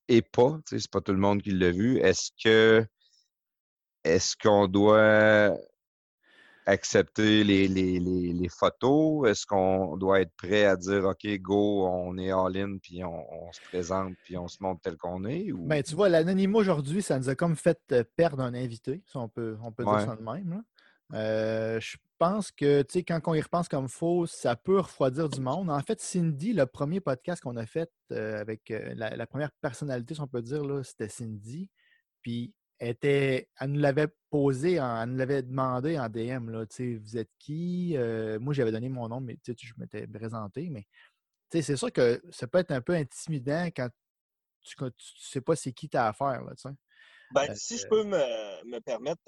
et pas, c'est pas tout le monde qui l'a vu. Est-ce que est-ce qu'on doit accepter les, les, les, les photos? Est-ce qu'on doit être prêt à dire OK, go, on est all-in, puis on, on se présente, puis on se montre tel qu'on est? Ou... Ben, tu vois, l'anonymat aujourd'hui, ça nous a comme fait euh, perdre un invité, si on peut, on peut Ouais. dire ça de même. là. Euh, je pense que, tu sais, quand on y repense comme faux, ça peut refroidir du monde. En fait, Cindy, le premier podcast qu'on a fait euh, avec euh, la, la première personnalité, si on peut dire, c'était Cindy. Puis, elle, était, elle nous l'avait posé, en- elle nous l'avait demandé en DM, là, tu sais, vous êtes qui? Moi, j'avais donné mon nom, mais tu sais, je m'étais présenté, mais tu sais, c'est sûr que ça peut être un peu intimidant quand tu ne sais pas c'est qui tu as affaire, là, tu sais. Ben, si je peux me, me permettre,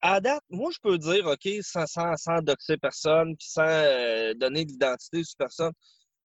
à date, moi, je peux dire, OK, sans, sans, doxer personne, puis sans euh, donner d'identité sur personne,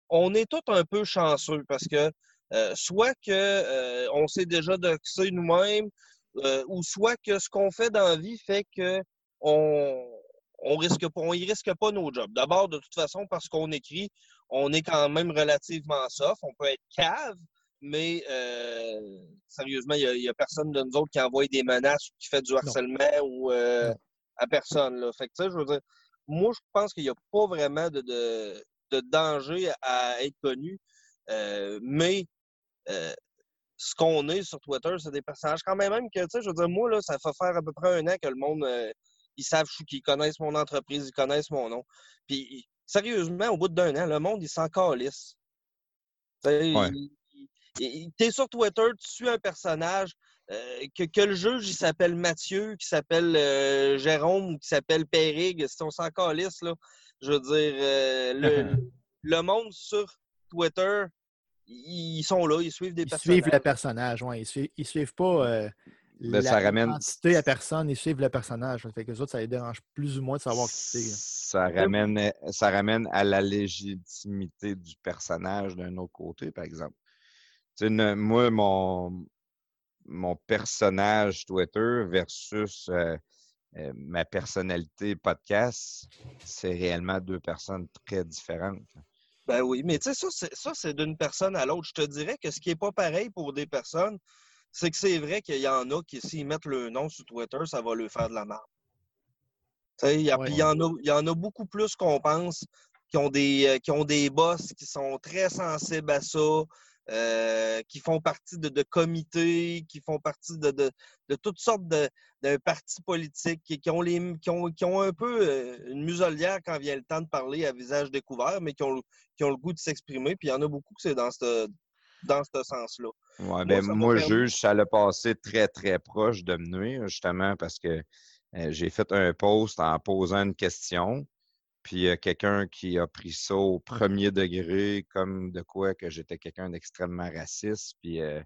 on est tous un peu chanceux parce que euh, soit que euh, s'est déjà doxé nous-mêmes, euh, ou soit que ce qu'on fait dans la vie fait que on on risque pas, on y risque pas nos jobs. D'abord, de toute façon, parce qu'on écrit, on est quand même relativement soft. On peut être cave, mais euh, sérieusement, il n'y a, personne de nous autres qui envoie des menaces ou qui fait du harcèlement ou euh, à personne. Là. Fait que, je veux dire, moi, je pense qu'il n'y a pas vraiment de, de, de danger à être connu. Euh, mais euh, ce qu'on est sur Twitter, c'est des personnages quand même, même que, tu sais, je veux dire, moi, là, ça fait faire à peu près un an que le monde, euh, ils savent je suis qui, ils connaissent mon entreprise, ils connaissent mon nom. Puis, sérieusement, au bout d'un an, le monde, il s'en calisse. Ouais. T'es sur Twitter, tu suis un personnage, euh, que, que le juge, il s'appelle Mathieu, qui s'appelle euh, Jérôme ou qui s'appelle Périg, si on s'en calisse, là, je veux dire, euh, le, *laughs* le monde sur Twitter, ils sont là, ils suivent des Ils personnages. suivent le personnage, ouais. Ils suivent, ils suivent pas euh, Ben, ça ramène- l'identité à personne, ils suivent le personnage. Fait que les autres, ça les dérange plus ou moins de savoir qui c'est. Ça ramène, ça ramène à la légitimité du personnage d'un autre côté, par exemple. Ne- moi, mon, mon personnage Twitter versus euh, euh, ma personnalité podcast, c'est réellement deux personnes très différentes. Ben oui, mais tu sais, ça, c'est, ça, c'est d'une personne à l'autre. Je te dirais que ce qui n'est pas pareil pour des personnes, c'est que c'est vrai qu'il y en a qui, s'ils mettent le nom sur Twitter, ça va leur faire de la merde. Tu sais, il y, a- Ouais. puis il y en a, il y en a beaucoup plus qu'on pense qui ont, des, euh, qui ont des boss qui sont très sensibles à ça, euh, qui font partie de, de comités, qui font partie de, de, de toutes sortes de, partis politiques, qui, qui ont les, qui, ont, qui ont un peu euh, une muselière quand vient le temps de parler à visage découvert, mais qui ont, qui ont le goût de s'exprimer. Puis il y en a beaucoup que c'est dans ce dans ce sens-là. Ouais, ben, moi, permis- juge, ça l'a passé très, très proche de me nuire, justement, parce que euh, j'ai fait un post en posant une question, puis il y a quelqu'un qui a pris ça au premier degré, comme de quoi que j'étais quelqu'un d'extrêmement raciste, puis euh,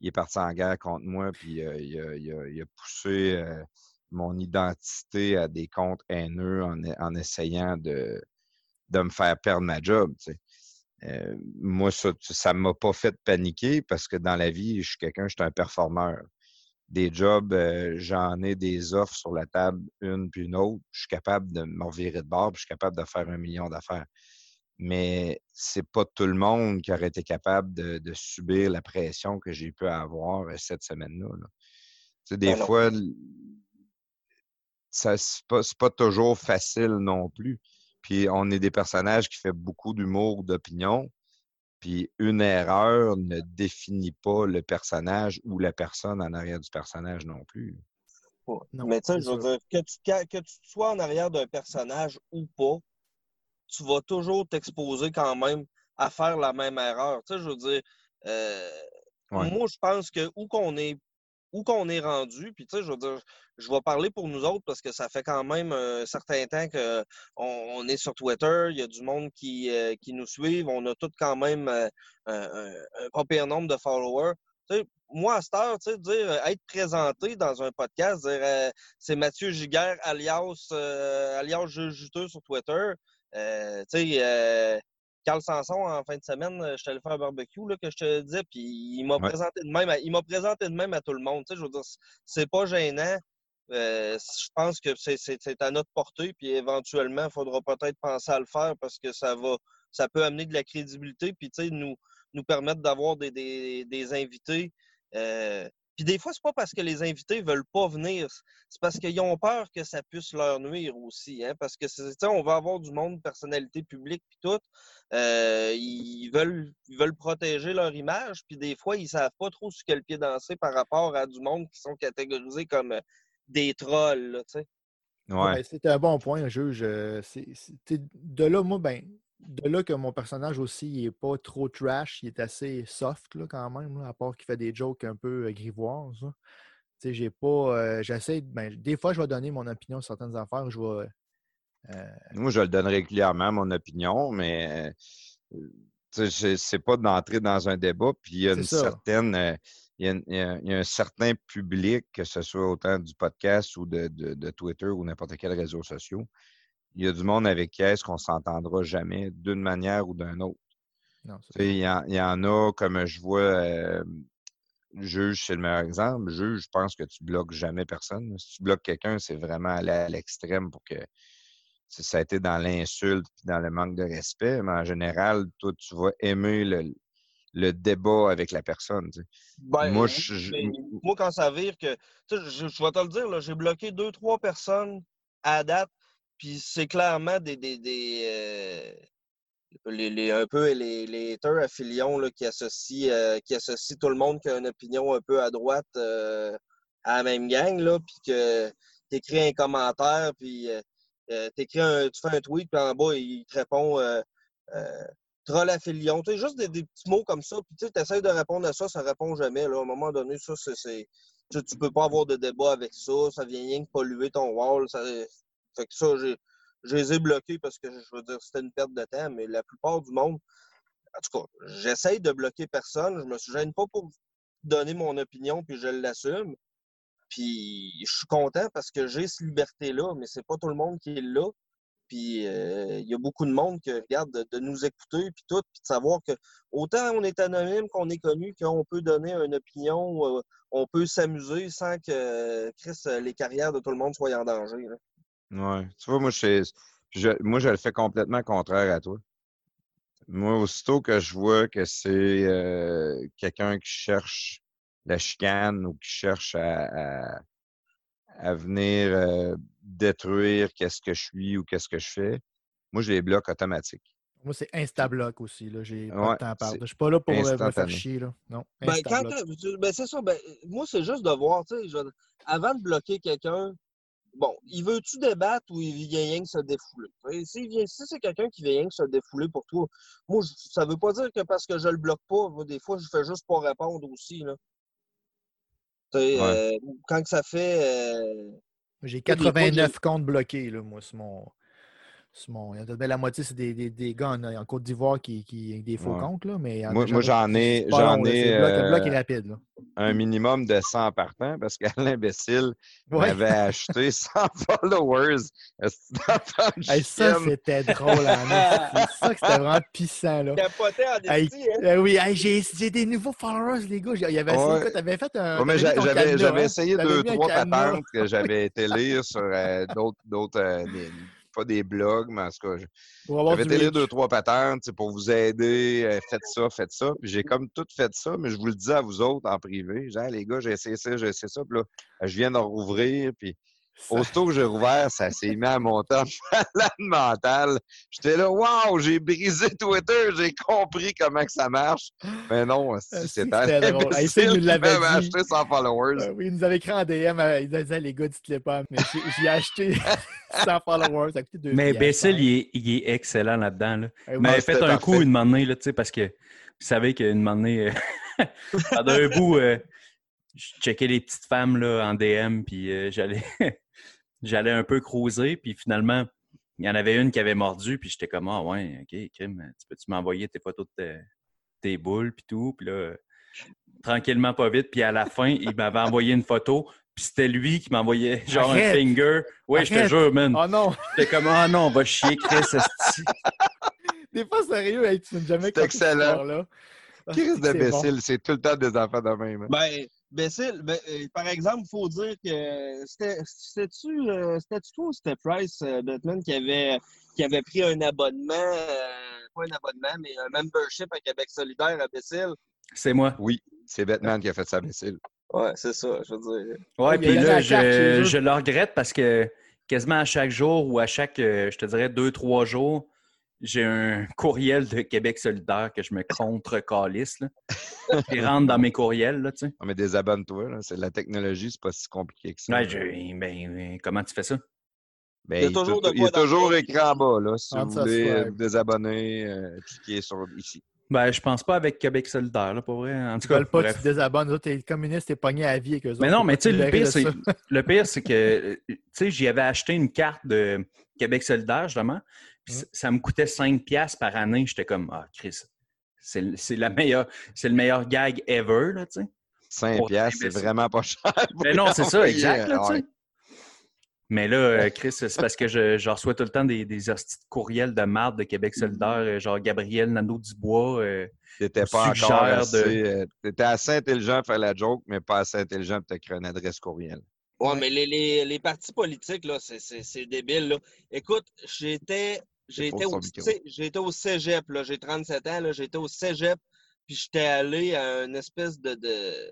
il est parti en guerre contre moi, puis euh, il, a, il a- il a poussé euh, mon identité à des comptes haineux en, en essayant de, de me faire perdre ma job, tu sais. Euh, moi, ça ne m'a pas fait paniquer parce que dans la vie, je suis quelqu'un, je suis un performeur. Des jobs, euh, j'en ai des offres sur la table, une puis une autre. Je suis capable de me revirer de bord, puis je suis capable de faire un million d'affaires. Mais c'est pas tout le monde qui aurait été capable de, de subir la pression que j'ai pu avoir euh, cette semaine-là. là. Tu sais, des Ben fois, l- ça c'est pas, c'est pas toujours facile non plus. Puis on est des personnages qui font beaucoup d'humour, d'opinion. Puis une erreur ne définit pas le personnage ou la personne en arrière du personnage non plus. Ouais. Non, Mais tu sais, je veux dire, que tu, que, que tu sois en arrière d'un personnage ou pas, tu vas toujours t'exposer quand même à faire la même erreur. Tu sais, je veux dire, euh, Ouais. moi, je pense que où qu'on est, où qu'on est rendu, puis tu sais, je veux dire, je vais parler pour nous autres parce que ça fait quand même un certain temps qu'on on est sur Twitter, il y a du monde qui, euh, qui nous suivent, on a tous quand même euh, un, un, pas pire nombre de followers. Moi, à cette heure, tu sais, dire, euh, être présenté dans un podcast, dire c'est Mathieu Giguère, alias, alias Juteux sur Twitter. Tu sais, Carl Sanson, en fin de semaine, euh, je suis allé faire un barbecue, là, que je te disais, puis il m'a Ouais. présenté de même à, il m'a présenté de même à tout le monde. Tu sais, je veux dire, c'est pas gênant. Euh, je pense que c'est- c'est c'est à notre portée, puis éventuellement, il faudra peut-être penser à le faire parce que ça va, ça peut amener de la crédibilité, puis tu sais, nous, nous permettre d'avoir des, des, des invités. Euh, puis des fois, c'est pas parce que les invités veulent pas venir, c'est parce qu'ils ont peur que ça puisse leur nuire aussi. Hein? Parce que c'est- tu sais, on va avoir du monde, personnalité publique, puis tout. Euh, ils, veulent, ils veulent protéger leur image, puis des fois, ils savent pas trop sur quel pied danser par rapport à du monde qui sont catégorisés comme euh, des trolls, là, tu sais. Ouais. Ouais, c'est un bon point, juge. Euh, c'est- c'est- t'sais, de là, moi, ben, de là que mon personnage aussi, il est pas trop trash, il est assez soft là, quand même, là, à part qu'il fait des jokes un peu euh, grivoises. là. Tu sais, j'ai pas. euh, J'essaie. Ben, des fois, je vais donner mon opinion sur certaines affaires. Je vais. euh, Moi, je le donne régulièrement, mon opinion, mais c'est- pas d'entrer dans un débat. Puis il y a une ça. certaine. euh, il y, a, une- il y a- il y a un certain public, que ce soit autant du podcast ou de, de- de Twitter ou n'importe quel réseau social. Il y a du monde avec qui est-ce qu'on s'entendra jamais d'une manière ou d'une autre. Il y, en, il y en a, comme je vois, euh, juge, c'est le meilleur exemple. Juge, je pense que tu bloques jamais personne. Si tu bloques quelqu'un, c'est vraiment aller à l'extrême pour que ça a été dans l'insulte et dans le manque de respect. Mais en général, toi, tu vas aimer le, le débat avec la personne. tu sais. Ben, Moi, oui, je- je- mais moi, quand ça vire que. Je, je vais te le dire, là, j'ai bloqué deux, trois personnes à date, puis c'est clairement des. des, des, euh, les, un peu les, les haters à Filion qui, associent, euh, qui tout le monde qui a une opinion un peu à droite euh, à la même gang, là, puis que tu écris un commentaire, puis t'écris un, tu fais un tweet, puis en bas, il te répond troll à. Tu sais, juste des, petits mots comme ça, puis tu essaies de répondre à ça, ça répond jamais. Là. À un moment donné, ça, c'est. Tu, tu peux pas avoir de débat avec ça, ça vient rien que polluer ton wall. Fait que ça. Je les ai bloqués parce que je veux dire, c'était une perte de temps, mais la plupart du monde, en tout cas, j'essaye de bloquer personne. Je me gêne pas pour donner mon opinion, puis je l'assume. Puis je suis content parce que j'ai cette liberté-là, mais c'est pas tout le monde qui est là. Puis euh, il y a beaucoup de monde qui regarde de, nous écouter, puis tout, puis de savoir que autant on est anonyme qu'on est connu, qu'on peut donner une opinion, euh, on peut s'amuser sans que Chris, euh, les carrières de tout le monde soient en danger. Ouais. Tu vois, moi, je, je- moi, je le fais complètement contraire à toi. Moi, aussitôt que je vois que c'est euh, quelqu'un qui cherche la chicane ou qui cherche à, à- à venir euh, détruire qu'est-ce que je suis ou qu'est-ce que je fais, moi, je les bloque automatiques. Moi, c'est Instablock aussi. Là. J'ai pas Ouais, de temps à perdre. c'est Je suis pas là pour euh, me faire chier. Là. Non. Ben, ben, c'est ça. Ben, moi, c'est juste de voir, tu sais, je- avant de bloquer quelqu'un, bon, il veut-tu débattre ou il vient rien que se défouler? Si c'est quelqu'un qui vient rien que se défouler pour toi, moi, je- ça veut pas dire que parce que je le bloque pas, moi, des fois, je fais juste pas répondre aussi, là. Ouais. euh, quand que ça fait... euh, J'ai pas des- pas des- 89 comptes bloqués, là, moi, sur mon. Mon- il y en a- ben, la moitié, c'est des, des, des gars en, en Côte d'Ivoire qui, qui ont des faux Ouais. comptes, là, mais Moi, j'en ai, j'en ai le bloc, le bloc euh, est rapide. Là. un minimum de 100 par temps parce que l'imbécile *laughs* Ouais. m'avait acheté *laughs* 100 followers. Hey, ça, c'était drôle. C'est *laughs* ça que c'était vraiment pissant. Là. capotait en Hey, hein? euh, oui, hey, j'ai j'ai des nouveaux followers, les gars. Il y avait essayé, Ouais. quoi, t'avais fait un. Ouais, mais t'avais j'a- mis ton j'avais cadenas, j'avais hein? essayé deux, trois patentes que j'avais été lire sur euh, d'autres, d'autres euh, des- pas des blogs, mais en tout cas, j'avais reach. deux, trois patentes pour vous aider, euh, faites ça, faites ça. Puis j'ai comme tout fait ça, mais je vous le dis à vous autres en privé. Genre, les gars, j'ai essayé ça, j'ai essayé ça. Puis là, je viens de rouvrir, puis Aussitôt que j'ai rouvert, ça s'est mis à monter en *laughs* malade mental. J'étais là, waouh, j'ai brisé Twitter, j'ai compris comment que ça marche. Mais non, Ah, c'était drôle. Hey, il nous l'avait acheté 100 followers. Euh, oui, il nous avait écrit en DM, euh, il disait les gars, dites-le pas, mais j'ai acheté *laughs* 100 followers, ça coûté 2 Mais Bessel, il est, il est excellent là-dedans. Là. Eh oui. Il m'avait Ah, fait c'était un coup une année, là, tu sais, parce que vous savez qu'une année, euh, *laughs* pendant un bout, euh, je checkais les petites femmes là, en DM, puis euh, j'allais j'allais un peu cruiser, puis finalement, il y en avait une qui avait mordu, puis j'étais comme, ah ouais, ok, Kim, tu peux-tu m'envoyer tes photos de tes, tes boules, puis tout, puis là, tranquillement, pas vite, puis à la fin, il m'avait envoyé une photo, puis c'était lui qui m'envoyait *laughs* genre Arrête! un finger. Oui, je te jure, man. Oh non! J'étais comme, ah non, on va chier, Chris, esti. *laughs* Des fois, sérieux, hey, tu n'as jamais C'est excellent. là. Qui risque c'est bon. d'imbécile? C'est tout le temps des enfants de même. hein. Ben, Bécile, ben, euh, par exemple, il faut dire que c'était-tu euh, c'était-tu toi ou c'était Price euh, Batman qui avait, qui avait pris un abonnement, euh, pas un abonnement, mais un membership à Québec solidaire à Bécile? C'est moi. Oui, c'est Batman qui a fait ça, imbécile. Ouais, c'est ça, je veux dire. Ouais, puis là, je, je le regrette parce que quasiment à chaque jour ou à chaque, euh, je te dirais, deux, trois jours, j'ai un courriel de Québec solidaire que je me contre-calisse. là. Il rentre dans mes courriels, là, tu sais. Non, mais désabonne-toi. là. C'est la technologie, c'est pas si compliqué que ça. Ouais, je- ben, ben, comment tu fais ça? Ben, Il y a il, toujours il y a quoi dans toujours le- écrit en bas. Là, si vous voulez vous désabonner, euh, cliquez sur ici. Ben, je pense pas avec Québec solidaire, là, pour vrai. En tout Ils cas, veulent pas que bref. tu te désabonnes. T'es communiste, t'es pogné à vie avec eux autres. Mais non, mais tu sais, le pire, c'est, le pire, c'est que, euh, tu sais, j'y avais acheté une carte de Québec solidaire, justement, puis Mm. c- ça me coûtait 5 piastres par année. J'étais comme, ah, Chris, c'est, la meilleure, c'est le meilleur gag ever, là, tu sais. 5 Pour piastres, c'est vraiment pas cher. Mais non, c'est ça, exact, là, tu ouais. sais. Mais là, euh, Chris, c'est parce que je, je reçois tout le temps des, des hosties de courriels de marde de Québec solidaire, euh, genre Gabriel Nadeau-Dubois. euh, T'étais pas encore suggère de- assez... euh, T'étais assez intelligent pour faire la joke, mais pas assez intelligent pour t'écrire une adresse courriel. Ouais, Ouais. mais les, les, les partis politiques, là, c'est- c'est c'est débile. Là. Écoute, j'étais J'étais son au, au cégep, j'ai 37 ans, j'étais au cégep, puis j'étais allé à une espèce de, de,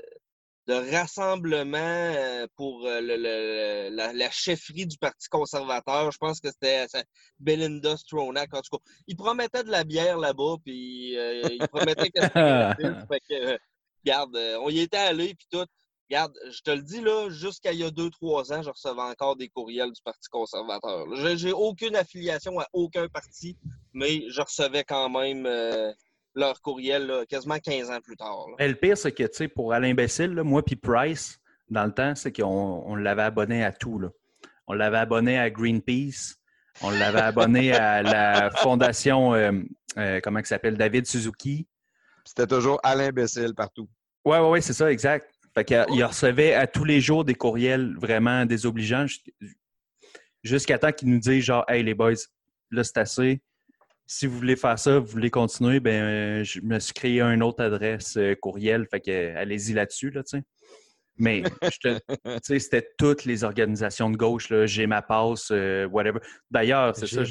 de rassemblement euh, pour euh, le, le- la, la chefferie du Parti conservateur. Je pense que c'était ça- Belinda Stronach, en tout cas. Ils promettaient de la bière là-bas, puis euh, ils promettaient *laughs* que euh, regarde, euh, on y était allé, puis tout. Regarde, je te le dis, là, jusqu'à il y a deux, trois ans, je recevais encore des courriels du Parti conservateur. J'ai- aucune affiliation à aucun parti, mais je recevais quand même euh, leur courriel là, quasiment 15 ans plus tard. là. Mais le pire, c'est que, tu sais, pour Alain Imbécile, là, moi puis Price, dans le temps, c'est qu'on on l'avait abonné à tout. Là. On l'avait abonné à Greenpeace. On l'avait abonné à la fondation, euh, euh, comment ça s'appelle, David Suzuki. C'était toujours à l'imbécile partout. Ouais, ouais, ouais, c'est ça, exact. Fait qu'il il recevait à tous les jours des courriels vraiment désobligeants jus- jusqu'à temps qu'il nous dise genre, hey les boys, là c'est assez. Si vous voulez faire ça, vous voulez continuer, ben euh, je me suis créé une autre adresse euh, courriel, fait que allez-y là-dessus, là, tu sais. Mais c'était toutes les organisations de gauche, là, J'ai ma passe, euh, whatever. D'ailleurs, c'est ça,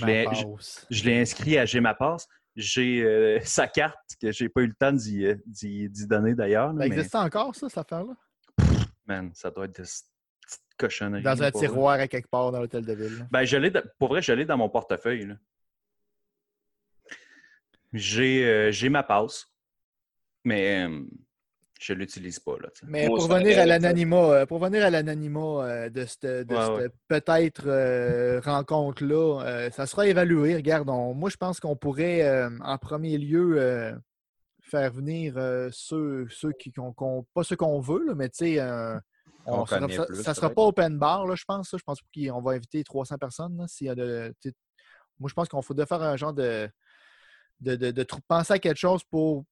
je l'ai inscrit à J'ai ma passe. J'ai euh, *laughs* sa carte que j'ai pas eu le temps d'y, euh, donner d'ailleurs. Ça mais- existe encore, ça, cette affaire-là? Man, ça doit être des petites cochonneries. Dans un vrai. tiroir à quelque part dans l'hôtel de ville. là. Ben, je de- pour vrai, je l'ai dans mon portefeuille. J'ai euh, j'ai ma passe, mais euh, je l'utilise pas. Là. Mais Moi, pour venir à l'anonymat, euh, pour venir à l'anonymat euh, de cette, de Ouais, cette peut-être euh, rencontre-là, euh, ça sera évalué. Regarde, on- moi je pense qu'on pourrait euh, en premier lieu euh, faire venir euh, ceux, ceux qui qu'on, qu'on- pas ceux qu'on veut, là, mais tu sais, euh, on sera- ça, ça sera pas open bar, là, je pense. Je pense qu'on va inviter 300 personnes. là, s'il y a de- tu sais, moi, je pense qu'on faudrait faire un genre de, de, de, penser à quelque chose pour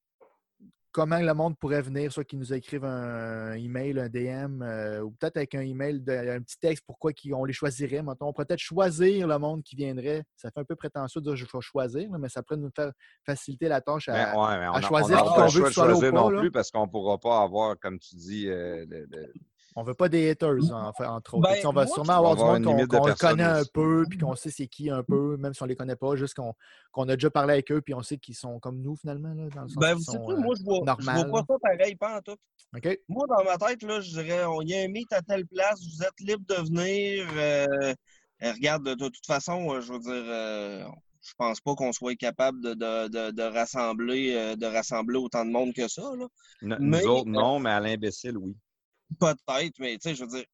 comment le monde pourrait venir, soit qu'ils nous écrivent un email, un DM, euh, ou peut-être avec un email, de- un petit texte, pourquoi on les choisirait. Mettons, on pourrait peut-être choisir le monde qui viendrait. Ça fait un peu prétentieux de dire je vais choisir, mais ça pourrait nous faire faciliter la tâche Mais, à. ouais, on a- choisir on qu'on pas veut choix de choisir pas, non là. plus parce qu'on ne pourra pas avoir, comme tu dis, euh, le- le- On veut pas des haters, en fait, entre autres. Ben, Tu sais, on va moi, sûrement avoir du monde qu'on connaît un peu, puis qu'on sait c'est qui un peu, même si on les connaît pas, juste qu'on qu'on a déjà parlé avec eux, puis on sait qu'ils sont comme nous, finalement. Là, dans le sens Ben, vous savez sont, moi, je vois, je vois pas ça pareil, pas en tout. OK? Moi, dans ma tête, là, je dirais, on y a un meet à telle place, vous êtes libre de venir. euh, euh, regarde, de, de toute façon, euh, je veux dire, euh, je pense pas qu'on soit capable de, de, de, de rassembler, de rassembler autant de monde que ça. Là. Mais, Nous autres, non, mais à l'imbécile, oui. Peut-être, mais tu sais, je veux dire,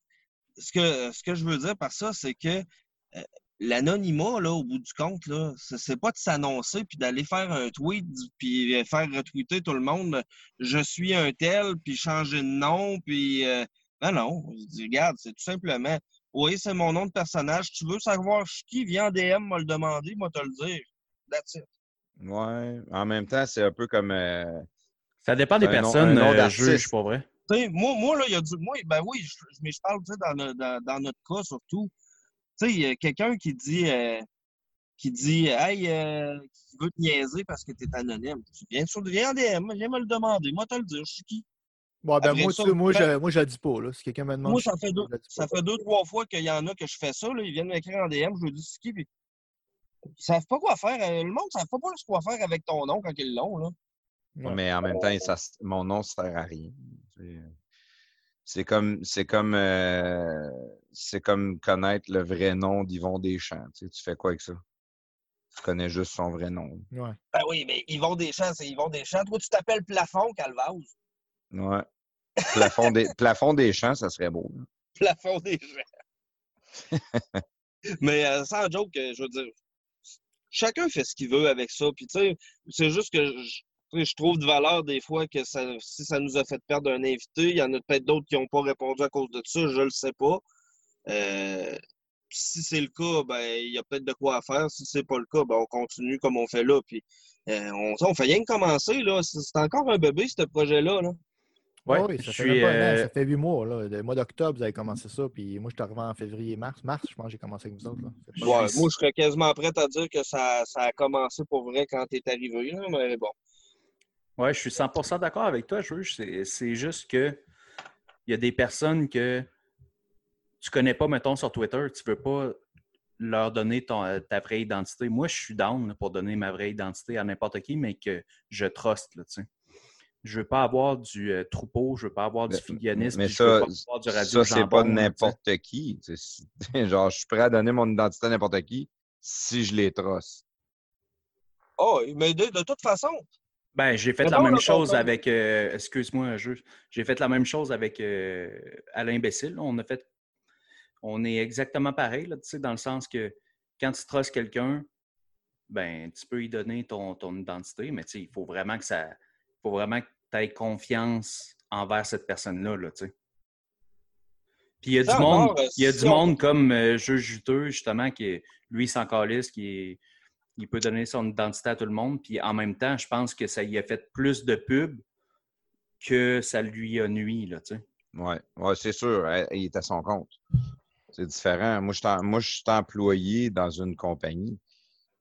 ce que, ce que je veux dire par ça, c'est que euh, l'anonymat, là, au bout du compte, là, c'est c'est pas de s'annoncer puis d'aller faire un tweet puis faire retweeter tout le monde euh, je suis un tel puis changer de nom puis euh, non, non. Je dis, regarde, c'est tout simplement oui, c'est mon nom de personnage. Tu veux savoir qui? Viens en DM, m'a le demander, moi te le dire. That's it. Ouais. En même temps, c'est un peu comme. euh, Ça dépend des Un nom- personnes, un nom euh, juge, pas vrai. Moi, moi, là, il y a du. Moi, ben oui, je, mais je parle, tu sais, dans, le- dans, dans notre cas surtout. Tu sais, il y a quelqu'un qui dit. euh, qui dit, hey, euh, qui veut te niaiser parce que tu es anonyme. Tu viens sur viens en DM, viens me le demander. Moi, te le dire, je suis qui? Bon, ben, Après moi, ça, tu sais, moi, ben- je, moi, je le dis pas. Là. Si quelqu'un me demande. Moi, ça fait deux, ça pas. fait deux, trois fois qu'il y en a que je fais ça. Là, ils viennent m'écrire en DM, je leur dis, c'est qui. Puis... Ils savent pas quoi faire. euh, Le monde ne savent pas quoi faire avec ton nom quand ils l'ont. Là. Ouais. Mais en même temps, ça, mon nom ne sert à rien. C'est- C'est comme, c'est comme, euh, c'est comme connaître le vrai nom d'Yvon Deschamps. Tu, sais, tu fais quoi avec ça? Tu connais juste son vrai nom. Ouais. Ben oui, mais Yvon Deschamps, c'est Yvon Deschamps. Toi, tu t'appelles Plafond, Calvaz. Ouais. Plafond des, *laughs* plafond des champs, ça serait beau. là. Plafond des gens. *laughs* mais euh, sans joke, euh, je veux dire, chacun fait ce qu'il veut avec ça. Puis, tu sais, c'est juste que je, je trouve de valeur des fois que ça, si ça nous a fait perdre un invité, il y en a peut-être d'autres qui n'ont pas répondu à cause de ça, je le sais pas. Euh, si c'est le cas, ben il y a peut-être de quoi à faire. Si c'est pas le cas, ben on continue comme on fait là. Puis euh, on, on fait rien que commencer, là. C'est encore un bébé, ce projet-là. Là. Ouais, oui, ça fait pas an, euh, ça fait huit mois. Là. Le mois d'octobre, vous avez commencé ça. Puis moi, je suis arrivé en février, mars. Mars, je pense que j'ai commencé avec vous autres. Là. Ouais, moi, je serais quasiment prêt à dire que ça, ça a commencé pour vrai quand tu es arrivé. Là, mais bon. Ouais, je suis 100% d'accord avec toi, Juge. C'est c'est juste que il y a des personnes que tu connais pas, mettons, sur Twitter, tu veux pas leur donner ton, ta vraie identité. Moi, je suis down là, pour donner ma vraie identité à n'importe qui, mais que je truste, là, tu sais. Je veux pas avoir du euh, troupeau, je veux pas avoir du filianisme, mais puis je veux ça, pas avoir du radio Ça, c'est pas n'importe qui. *laughs* Genre, je suis prêt à donner mon identité à n'importe qui si je les trosse. Oh, mais de, de toute façon, Ben, j'ai fait la même chose avec. euh, Excuse-moi, je- j'ai fait la même chose avec euh, Alain Bécile. On a fait. On est exactement pareil, là, tu sais, dans le sens que quand tu trosses quelqu'un, ben, tu peux lui donner ton, ton identité, mais tu sais, il faut vraiment que ça. Il faut vraiment que tu aies confiance envers cette personne-là, là, tu sais. Puis il y a du monde, euh, il y a du on- monde comme euh, Juge Juteux, justement, qui est, lui, sans calice, qui est, il peut donner son identité à tout le monde. Puis en même temps, je pense que ça y a fait plus de pub que ça lui a nuit, là, tu sais. Ouais, ouais c'est sûr. hein, Il est à son compte. C'est différent. Moi, je suis en- moi, je suis employé dans une compagnie.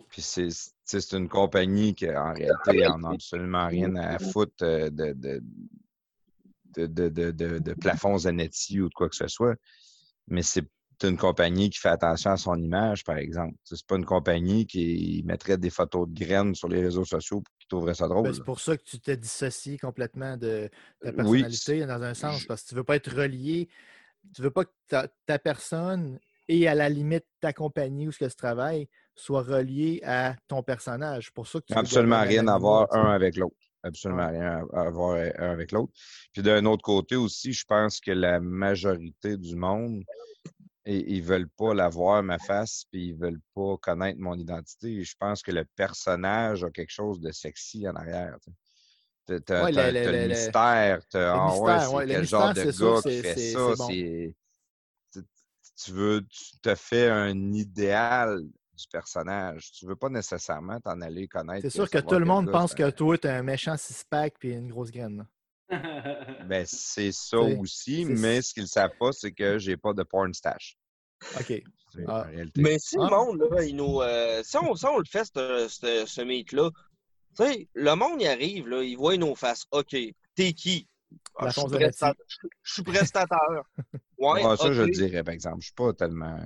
Puis c'est une compagnie qui, en réalité, en a absolument rien à foutre euh, de, de, de, de, de, de- de plafonds Zanetti ou de quoi que ce soit. Mais c'est une compagnie qui fait attention à son image, par exemple. C'est pas une compagnie qui mettrait des photos de graines sur les réseaux sociaux pour qu'ils trouveraient ça drôle. Ben, c'est pour ça que tu t'es dissocié complètement de ta Euh, oui, personnalité dans un sens, parce que tu veux pas être relié, tu veux pas que ta, ta personne et à la limite ta compagnie ou ce que tu travailles soit relié à ton personnage. C'est pour ça que tu Absolument rien à voir un avec l'autre. Absolument rien à voir un avec l'autre. Puis d'un autre côté aussi, je pense que la majorité du monde, i- ils veulent pas la voir, ma face, puis ils veulent pas connaître mon identité. Je pense que le personnage a quelque chose de sexy en arrière. tu. T'as Ouais, le- mystère, t'as ah ouais, quel genre de gars qui fait ça. bon. tu, veux, tu te fais un idéal du personnage. Tu veux pas nécessairement t'en aller connaître. C'est sûr que tout le monde pense que toi, tu es un méchant six-pack puis une grosse graine. *laughs* Ben, c'est ça aussi, mais ce qu'ils ne savent pas, c'est que j'ai pas de porn stash. OK. Ah. Mais si Ah. le monde, là, il nous. euh, si, on, si on le fait, ce, ce, ce meet-là, tu sais, le monde y arrive, là, il voit nos faces. OK, t'es qui? Ah, je, suis prestataire. Je- je suis prestataire. Ouais, Ah, ça, je le dirais, par exemple. Je suis pas tellement.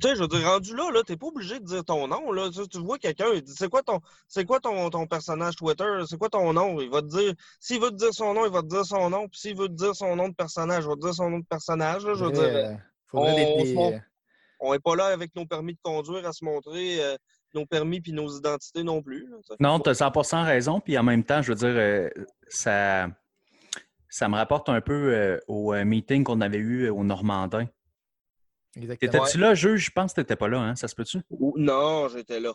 Tu sais, je veux dire, rendu là, là, t'es pas obligé de dire ton nom. Là. Tu, tu vois quelqu'un, il dit c'est quoi ton c'est quoi ton, ton personnage Twitter, c'est quoi ton nom? Il va te dire. S'il veut te dire son nom, il va te dire son nom. Puis s'il veut te dire son nom de personnage, il va te dire son nom de personnage. là. je veux dire, euh, on on n'est pas là avec nos permis de conduire à se montrer euh, nos permis puis nos identités non plus. là. Non, tu as 100 raison. Puis en même temps, je veux dire, euh, ça, ça me rapporte un peu euh, au euh, meeting qu'on avait eu au Normandin. Exactement. T'étais-tu là, juge? Je pense que t'étais pas là, hein? Ça se peut-tu? Non, j'étais là.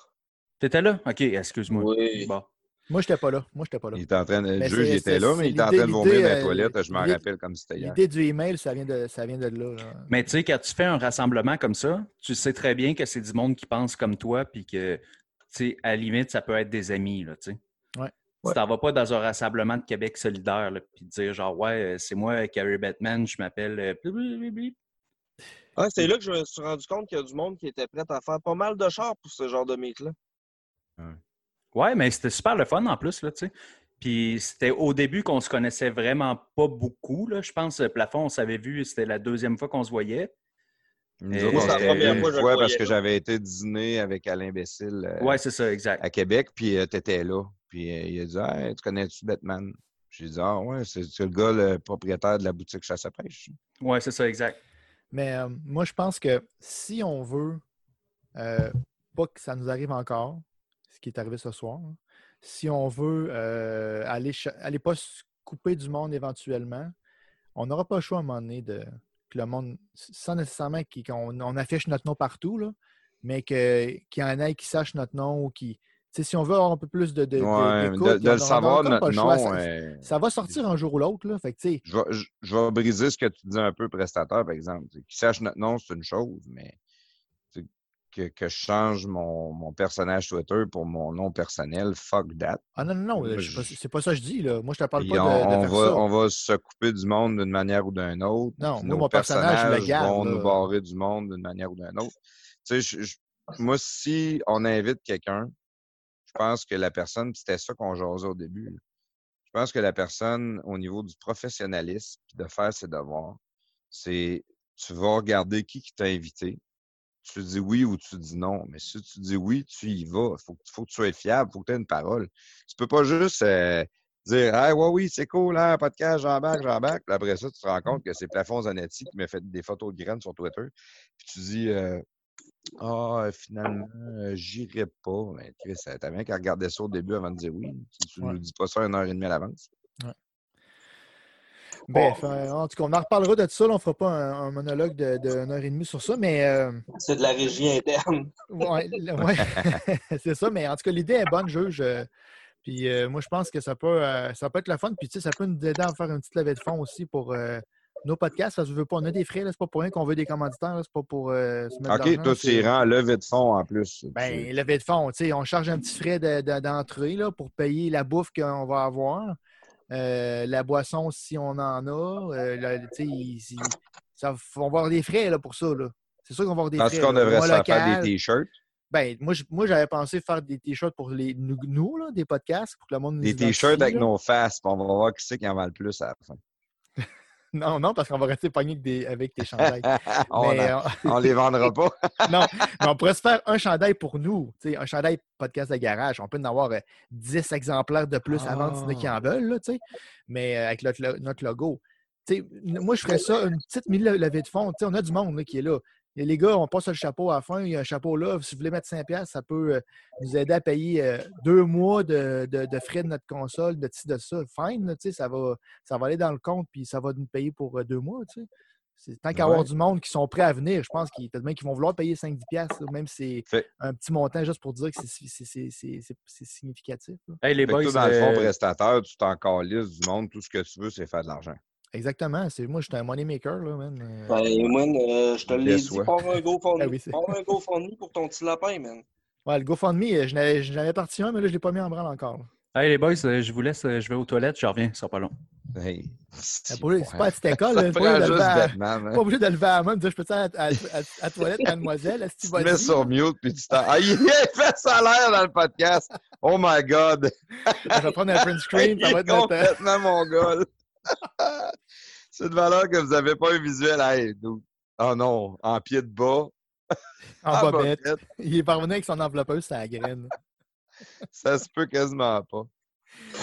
T'étais là? OK, excuse-moi. Oui. Bon. Moi, j'étais pas là. Moi, j'étais pas là. Il était en train de. Le Mais juge était là, mais il était en train de vomir dans euh, toilettes. Je m'en rappelle comme c'était hier. L'idée du email, ça vient de, ça vient de là. là. Mais tu sais, quand tu fais un rassemblement comme ça, tu sais très bien que c'est du monde qui pense comme toi, puis que, tu sais, à la limite, ça peut être des amis, là, tu sais. Ouais. Tu t'en vas pas dans un rassemblement de Québec solidaire, là, puis dire genre, ouais, c'est moi, Carrie Batman, je m'appelle. Ah, c'est là que je me suis rendu compte qu'il y a du monde qui était prêt à faire pas mal de chars pour ce genre de meet-là. Ouais, mais c'était super le fun en plus, là, tu sais. Puis c'était au début qu'on se connaissait vraiment pas beaucoup, là. Je pense, euh, Plafond, on s'avait vu, c'était la deuxième fois qu'on se voyait. Nous autres, on c'est la s'était première vu fois une que je le fois parce que j'avais été dîner avec Alain Bécile euh, Ouais, c'est ça, exact. à Québec, puis tu étais là. Puis euh, il a dit Hey, Tu connais-tu Batman? J'ai dit Ah, ouais, c'est le gars, le propriétaire de la boutique Chasse à pêche. Ouais, c'est ça, exact. Mais euh, moi, je pense que si on veut euh, pas que ça nous arrive encore, ce qui est arrivé ce soir. hein. Si on veut euh, aller, aller pas se couper du monde éventuellement, on n'aura pas le choix à un moment donné de que le monde, sans nécessairement qu'on on affiche notre nom partout, là, mais que- qu'il y en ait qui sachent notre nom ou qui. Si on veut avoir un peu plus de, de, de- Ouais, de, le savoir. Ça- euh, Ça va sortir un jour ou l'autre. là. Fait que, je, vais, je, je vais briser ce que tu dis un peu, prestataire, par exemple. Qui sache notre nom, c'est une chose, mais que, que je change mon, mon personnage Twitter pour mon nom personnel, fuck that. Ah non, non, non, je- c'est pas ça que je dis. Là. Moi, je te parle pas on, de, de on faire va, ça. on va se couper du monde d'une manière ou d'une autre. Non, nos mon personnage, je le personnages garde, vont là. nous barrer du monde d'une manière ou d'une autre. Tu sais, je- je- moi, si on invite quelqu'un, je pense que la personne, c'était ça qu'on jasait au début, je pense que la personne, au niveau du professionnalisme, de faire ses devoirs, c'est tu vas regarder qui qui t'a invité, tu dis oui ou tu dis non. Mais si tu dis oui, tu y vas. Il faut, que- tu sois fiable, il faut que tu aies une parole. Tu peux pas juste euh, dire Hey, ouais, oui, c'est cool, hein, podcast, j'embarque, j'embarque. Puis après ça, tu te rends compte que c'est Plafond Zanetti qui m'a fait des photos de graines sur Twitter. Puis tu dis euh, Ah, finalement, euh, j'irai pas. Mais Chris, t'as bien qu'à regarder ça au début avant de dire oui. Tu, tu Ouais. nous dis pas ça une heure et demie à l'avance. Bref, euh, en tout cas, on en reparlera de ça. là. on ne fera pas un, un monologue de, de une heure et demie sur ça, mais euh, C'est de la régie interne. ouais, le- ouais, *laughs* c'est ça. Mais en tout cas, l'idée est bonne, juge. euh, puis euh, moi, je pense que ça peut, euh, ça peut être le fun. Puis tu sais, ça peut nous aider à faire une petite levée de fonds aussi pour euh, nos podcasts. Que je veux pas, on a des frais, c'est pas pour rien qu'on veut des commanditaires, c'est pas pour euh, se mettre OK, toi, tu rends levée de fonds en plus. Ben, levée de fonds, tu sais, on charge un petit frais de- de- d'entrée pour payer la bouffe qu'on va avoir. Euh, la boisson, si on en a. euh, tu sais, ça- on va avoir des frais là, pour ça. là. C'est sûr qu'on va avoir des Parce frais. qu'on devrait se faire des t-shirts? ben, moi, j'avais pensé faire des t-shirts pour les, nous, là, des podcasts, pour que le monde nous Des t-shirts avec là. nos faces, puis on va voir qui c'est qui en vend le plus à la fin. *laughs* Non, non, parce qu'on va rester pogné avec, des- avec tes chandails. *laughs* on, euh, on les vendra pas. *laughs* non, mais on pourrait se faire un chandail pour nous. un chandail podcast de garage. On peut en avoir euh, 10 exemplaires de plus à vendre s'il y en a qui en veulent, là, mais euh, avec notre, lo- notre logo. Moi, je ferais ça, une petite levée de fond. On a du monde là, qui est là. Et les gars, on passe le chapeau à la fin. Il y a un chapeau là. Si vous voulez mettre 5$, ça peut euh, nous aider à payer euh, deux mois de, de- de frais de notre console, de ci, de ça. Fine, là, tu sais, ça va, ça va aller dans le compte, puis ça va nous payer pour euh, deux mois. tu sais. C'est tant qu'à avoir Ouais. du monde qui sont prêts à venir, je pense qu'il y a peut-être qui vont vouloir payer 5-10$, là, même si c'est un petit montant juste pour dire que c'est- significatif. Hey, les boys, toi, dans le fond, prestataire, tu t'en calisses du monde, tout ce que tu veux, c'est faire de l'argent. Exactement. C'est, moi, je suis un money maker. Là, man. Euh, Ben, moi, euh, je te l'ai dit, pars un GoFundMe. *laughs* Ah oui, un GoFundMe pour ton petit lapin, man. ouais, le GoFundMe, euh, je n'avais, je n'avais parti un, mais là, je ne l'ai pas mis en branle encore. hey, les boys, euh, je vous laisse, je vais aux toilettes, je reviens, ça sera pas long. Hey, C'est pas, c'est pas à petite école. Là, pas, juste à- Batman. hein. pas obligé de lever à la main et dire Je peux à, à, à, à toilette, mademoiselle, est-ce que Tu vas mets sur mute, puis tu t'en... Ah, il fait ça l'air dans le podcast! Oh my God! Je vais prendre un print screen, ça va être notre. euh, complètement mongol! *laughs* C'est une valeur que vous n'avez pas un visuel. Hey. Oh non, en pied de bas. *laughs* en bobette. bobette. Il est parvenu avec son enveloppeuse, c'est la graine. *laughs* Ça se peut quasiment pas.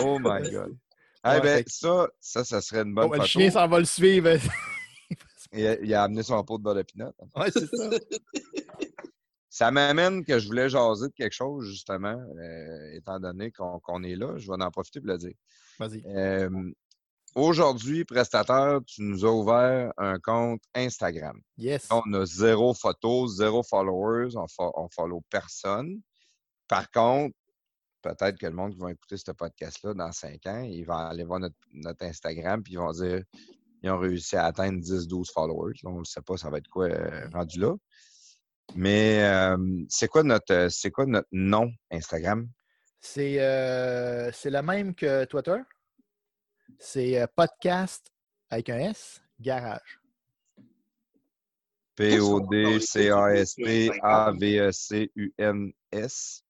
Oh my God. Eh Ouais, ben, fait ça, ça, ça serait une bonne Oh, le photo. chien s'en va le suivre. Il a, il a amené son pot de beurre de pinot. ouais, c'est ça. Ça m'amène que je voulais jaser de quelque chose, justement, euh, étant donné qu'on qu'on est là. Je vais en profiter pour le dire. Vas-y. Euh, Aujourd'hui, prestataire, tu nous as ouvert un compte Instagram. Yes. On a zéro photo, zéro followers, on, fo- on follow personne. Par contre, peut-être que le monde qui va écouter ce podcast-là dans cinq ans, ils vont aller voir notre, notre Instagram puis ils vont dire ils ont réussi à atteindre 10-12 followers. On ne sait pas ça va être quoi euh, rendu là. Mais euh, c'est quoi notre euh, c'est quoi notre nom Instagram? C'est euh, c'est le même que Twitter? C'est euh, podcast avec un S, garage. P-O-D-C-A-S-P-A-V-E-C-U-N-S.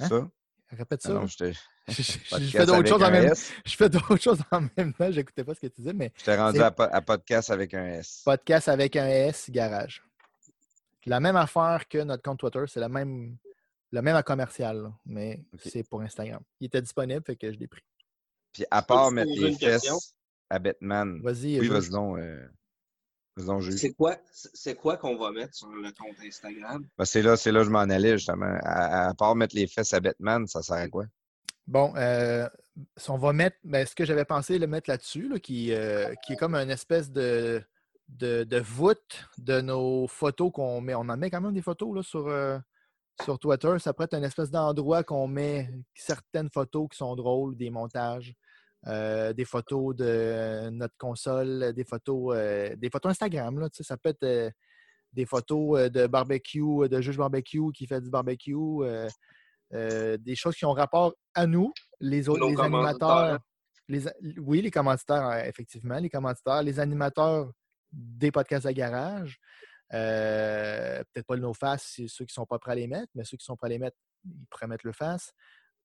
Hein? Ça? Répète Ah ça. non, *laughs* je fais d'autres choses en même S. *laughs* Je fais d'autres choses en même temps. J'écoutais pas ce que tu disais, mais Je t'ai rendu à, po- à podcast avec un S. podcast avec un S, garage. La même affaire que notre compte Twitter, c'est la même, le même à commercial, là, mais c'est pour Instagram. Il était disponible, fait que je l'ai pris. Puis à part mettre les fesses à Batman. Vas-y, Oui, vas-y donc. euh, Faisons juste. C'est quoi, c'est quoi qu'on va mettre sur le compte Instagram? Ben, c'est là, c'est là que je m'en allais, justement. À, à part mettre les fesses à Batman, ça sert à quoi? Bon, euh, si on va mettre ben, ce que j'avais pensé le mettre là-dessus, là, qui, euh, qui est comme une espèce de, de, de voûte de nos photos qu'on met. On en met quand même des photos là, sur, euh, sur Twitter. Ça pourrait être une espèce d'endroit qu'on met certaines photos qui sont drôles, des montages, euh, des photos de notre console, des photos, euh, des photos Instagram. Là, ça peut être euh, des photos de barbecue, de juge barbecue qui fait du barbecue, des choses qui ont rapport à nous, les autres, Nos les commanditaires. animateurs. Les, oui, les commanditaires, effectivement, les commanditaires, les animateurs des podcasts à garage. Peut-être pas le no-face, ceux qui sont pas prêts à les mettre, mais ceux qui sont prêts à les mettre, ils pourraient mettre le face.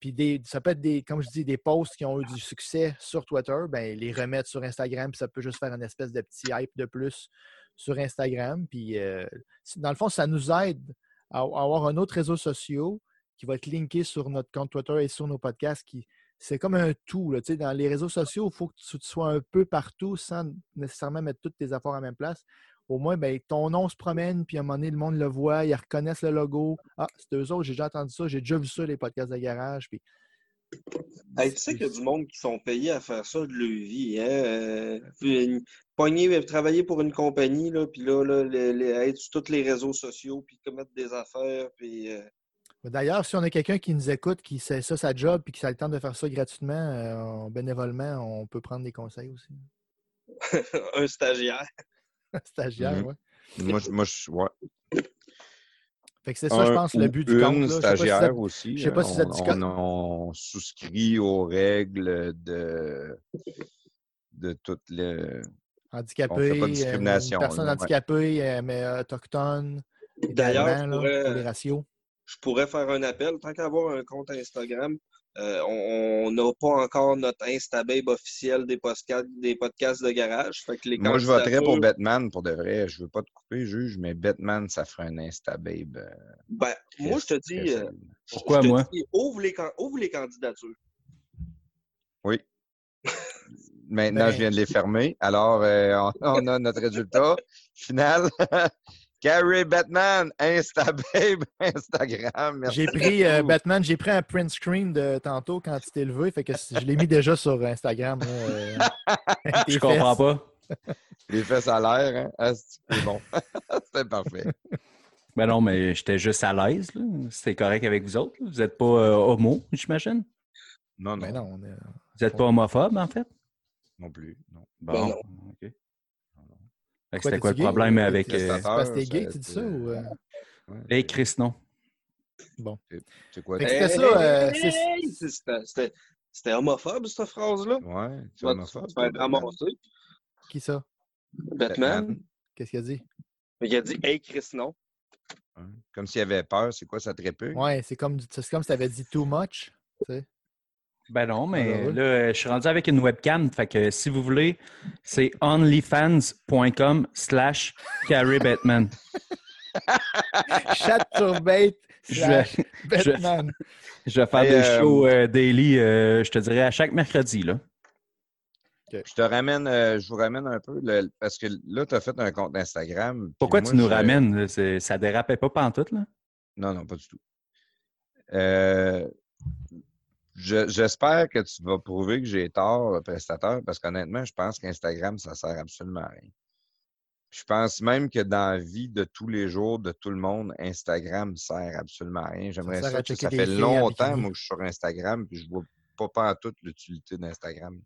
Puis ça peut être des, comme je dis, des posts qui ont eu du succès sur Twitter, ben, les remettre sur Instagram, puis ça peut juste faire une espèce de petit hype de plus sur Instagram. Puis euh, dans le fond, ça nous aide à, avoir un autre réseau social qui va être linké sur notre compte Twitter et sur nos podcasts. Qui, c'est comme un tout. Tu dans les réseaux sociaux, il faut que tu sois un peu partout sans nécessairement mettre toutes tes affaires à la même place. Au moins, ben, ton nom se promène, puis à un moment donné, le monde le voit, ils reconnaissent le logo. Ah, c'est eux autres, j'ai déjà entendu ça, j'ai déjà vu ça, les podcasts de garage. Puis... Hey, tu sais qu'il y a du monde qui sont payés à faire ça de leur vie. Hein? Euh, pogner, euh, travailler pour une compagnie, là, puis là, là les- les- être sur tous les réseaux sociaux, puis commettre des affaires, puis euh, D'ailleurs, si on a quelqu'un qui nous écoute, qui sait ça sa job, puis qui a le temps de faire ça gratuitement, euh, bénévolement, on peut prendre des conseils aussi. *laughs* un stagiaire. *laughs* Stagiaire, Mhm. ouais. Moi, je- moi, je- ouais. Fait que c'est ça, je pense, le but du compte. Là. Je sais pas si ça- aussi. je sais pas si ça on, dit quoi. on- on souscrit aux règles de, de toutes les. handicapé, On fait pas de euh, discrimination, une personne là, ouais. handicapée, euh, mais autochtone, D'ailleurs, je pourrais- pour les ratios. je pourrais faire un appel. Tant qu'avoir un compte Instagram, euh, on n'a pas encore notre Instababe officiel des podcasts, des podcasts de garage. Fait que les Moi, je voterais pour Batman pour de vrai. Je veux pas te couper, juge, mais Batman, ça ferait un Insta-babe. euh, Ben, moi, je te dis, euh. Pourquoi je te moi? dis, ouvre, les, can- ouvre les candidatures. Oui. *laughs* Maintenant, Ben- je viens de les fermer. Alors, euh, on, on a notre résultat final. *laughs* Carrie Batman, Instababe, *laughs* Instagram. Merci J'ai pris euh, beaucoup. Batman, j'ai pris un print screen de tantôt quand tu t'es levé, fait que je l'ai mis déjà sur Instagram. là, euh, *laughs* Je comprends pas. *laughs* Les fesses à l'air, hein? Ah, c'est bon. C'était parfait. Ben non, mais j'étais juste à l'aise. C'était correct avec vous autres. là. Vous n'êtes pas euh, homo, j'imagine? Non, non, Mais non, on est- Vous n'êtes pas homophobe, en fait? non plus. Non. Bon. Ben non. OK. Fait que Quoi, C'était quoi le gay? problème Euh, avec. euh, c'est parce que t'es gay, tu dis ça? c'est- Ou, euh, Ouais. Hey, Chris, non. C'est quoi? C'était ça, Hey, c'est- hey, c'est- c'était- homophobe, cette phrase-là. Ouais, tu Tu vas faire ramasser. Qui ça? Batman. Qu'est-ce qu'il a dit? Il a dit Hey Chris, non. Comme s'il avait peur, c'est quoi, ça te répugne? Ouais, c'est comme, c'est comme si tu avais dit too much. tu sais. Ben non, mais Malheureux. là, je suis rendu avec une webcam. Fait que si vous voulez, c'est onlyfans.com slash Carrie Batman. *laughs* Je slash je- Batman. Je vais faire des euh, shows euh, daily, euh, je te dirais, à chaque mercredi. Là. Je te ramène, euh, je vous ramène un peu, le- parce que là, tu as fait un compte Instagram. Pourquoi moi, tu nous je- ramènes? Ça dérapait pas pantoute, là? Non, non, pas du tout. Euh, je- J'espère que tu vas prouver que j'ai tort, le prestateur, parce qu'honnêtement, je pense qu'Instagram, ça sert absolument à rien. Je pense même que dans la vie de tous les jours de tout le monde, Instagram sert absolument à rien. J'aimerais ça, sais, checker ça fait en longtemps, moi, que je suis sur Instagram, puis je vois pas pas toute l'utilité d'Instagram.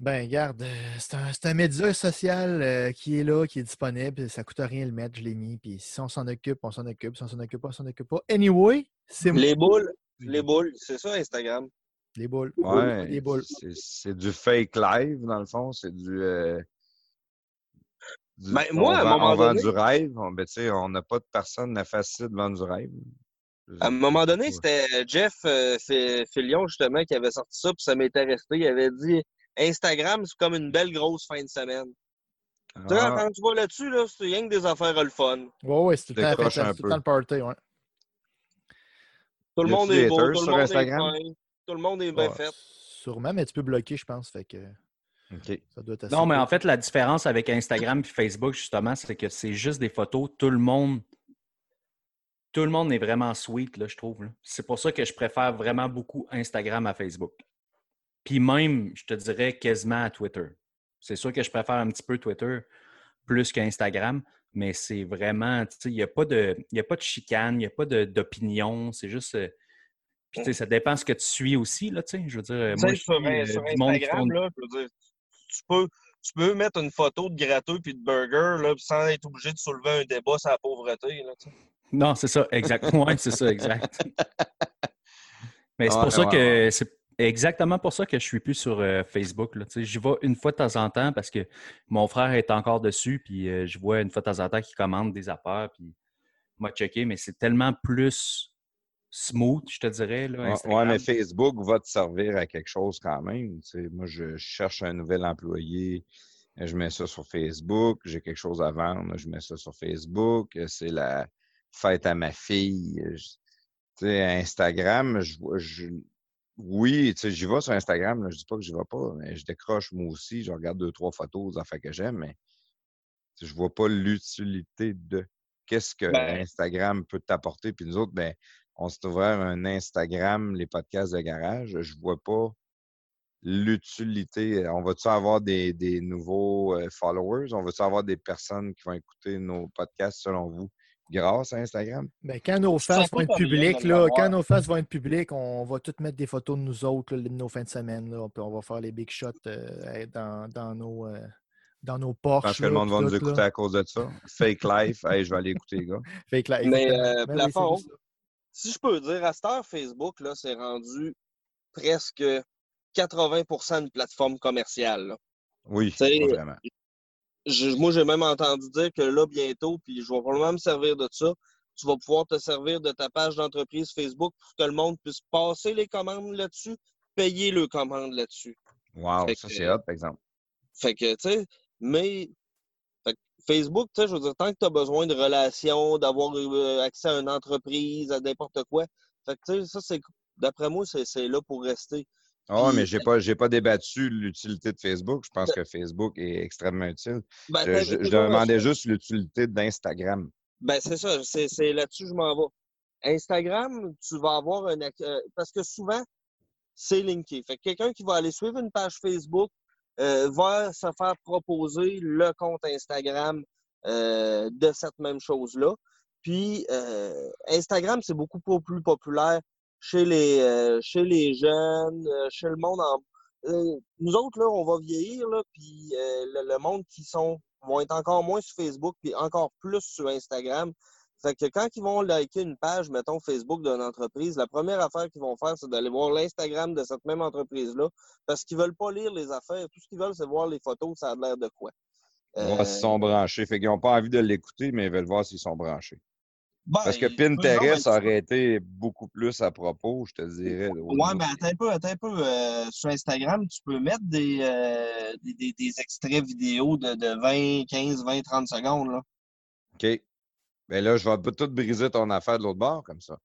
Ben, regarde, euh, c'est un, c'est un média social euh, qui est là, qui est disponible. Ça coûte rien de le mettre, je l'ai mis. Puis si on s'en occupe, on s'en occupe. Si on s'en occupe pas, on s'en occupe pas. Anyway, c'est moi. Les boules, les boules, c'est ça Instagram. Les boules. Ouais, Les boules. c'est- du fake live, dans le fond. C'est du. euh, du- Ben, on moi, à un moment on vend donné- du rêve. On, ben, tu sais, on n'a pas de personne à facile de vendre du rêve. À un moment donné, Ouais. c'était Jeff euh, Fi- Fillion, justement, qui avait sorti ça, puis ça m'était resté. Il avait dit Instagram, c'est comme une belle grosse fin de semaine. Tu sais, Ah, quand tu vas là-dessus, là, c'est rien que des affaires le fun. Ouais, ouais, c'est tout tout le temps le party, ouais. Tout le monde est beau, tout le sur monde Instagram? est fin, tout le monde est bien Ouais, fait. Sûrement, mais tu peux bloquer, je pense. Fait que... OK. Ça doit être assez Non, mais en fait, la différence avec Instagram et Facebook, justement, c'est que c'est juste des photos. Tout le monde. Tout le monde est vraiment sweet, là, je trouve. C'est pour ça que je préfère vraiment beaucoup Instagram à Facebook. Puis même, je te dirais quasiment à Twitter. C'est sûr que je préfère un petit peu Twitter plus qu'Instagram, mais c'est vraiment, tu sais, il n'y a, pas de- y a pas de chicane, il n'y a pas d'opinion. C'est juste. euh, Puis, tu sais, ça dépend ce que tu suis aussi, là, tu sais. Je veux dire, euh, moi, je sur, suis euh, sur monde qui Instagram, font- là, je veux dire, tu peux, tu peux mettre une photo de gratteux puis de burger là, sans être obligé de soulever un débat sur la pauvreté. Là, tu sais. Non, c'est ça, exact. Oui, c'est ça, exact. *laughs* Mais c'est Ouais, pour ça ouais, que ouais. c'est exactement pour ça que je suis plus sur euh, Facebook. J'y vais une fois de temps en temps parce que mon frère est encore dessus, puis euh, je vois une fois de temps en temps qu'il commande des affaires, puis m'a checké, mais c'est tellement plus smooth, je te dirais. Là, Ouais, mais Facebook va te servir à quelque chose quand même. Moi, je cherche un nouvel employé, je mets ça sur Facebook. J'ai quelque chose à vendre, je mets ça sur Facebook. C'est la fête à ma fille. Instagram, je, vois- je- oui, tu sais, j'y vais sur Instagram, là, je dis pas que j'y vais pas, mais je décroche moi aussi, je regarde deux, trois photos des affaires que j'aime, mais je vois pas l'utilité de qu'est-ce que Ben- Instagram peut t'apporter. Puis nous autres, ben, on s'est ouvert un Instagram, les podcasts de garage. Je vois pas l'utilité. On va-tu avoir des, des nouveaux euh, followers? On va-tu avoir des personnes qui vont écouter nos podcasts selon vous? Grâce à Instagram? Ben, quand nos faces vont être de publiques, là, quand nos faces vont être publiques, on va toutes mettre des photos de nous autres, là, de nos fins de semaine. Là, on va faire les big shots euh, dans, dans nos, euh, dans nos Je Porsche. pense que le monde va nous tout, là. écouter à cause de ça. Fake life. Hey, je vais aller écouter, les gars. *laughs* Que là, Mais, euh, *laughs* Ben plafond. Si je peux dire, à cette heure, Facebook, là, c'est rendu presque 80% une plateforme commerciale. là. Oui, vraiment. Je- moi, j'ai même entendu dire que là, bientôt, puis je vais probablement me servir de ça, tu vas pouvoir te servir de ta page d'entreprise Facebook pour que le monde puisse passer les commandes là-dessus, payer le commandes là-dessus. Wow, Fait ça que- c'est hot, par exemple. Fait que, tu sais, mais fait que Facebook, tu sais, je veux dire, tant que tu as besoin de relations, d'avoir euh, accès à une entreprise, à n'importe quoi, fait que, tu sais, ça, c'est, d'après moi, c'est, c'est là pour rester. Ah, Puis- mais j'ai pas, j'ai pas débattu l'utilité de Facebook. Je pense que Facebook est extrêmement utile. Ben, Je, t'as- je- demandais juste l'utilité d'Instagram. Ben, c'est ça, c'est, c'est là-dessus que je m'en vais. Instagram, tu vas avoir un. euh, parce que souvent, c'est linké. Fait que quelqu'un qui va aller suivre une page Facebook euh, va se faire proposer le compte Instagram euh, de cette même chose-là. Puis, euh, Instagram, c'est beaucoup plus populaire chez les, euh, chez les jeunes, euh, chez le monde en. euh, nous autres, là, on va vieillir, là, puis le, le monde qui sont vont être encore moins sur Facebook, puis encore plus sur Instagram. Fait que quand ils vont liker une page, mettons, Facebook d'une entreprise, la première affaire qu'ils vont faire, c'est d'aller voir l'Instagram de cette même entreprise-là, parce qu'ils veulent pas lire les affaires. Tout ce qu'ils veulent, c'est voir les photos, ça a l'air de quoi. Voir Euh, s'ils sont branchés. Fait qu'ils n'ont pas envie de l'écouter, mais ils veulent voir s'ils sont branchés. Ben, Parce que Pinterest aurait été beaucoup plus à propos, je te dirais. niveau mais attends un peu, attends un peu. euh, sur Instagram, tu peux mettre des, euh, des, des- des extraits vidéo de, de 20, 15, 20, 30 secondes. Là. OK. Ben là, je vais tout briser ton affaire de l'autre bord comme ça.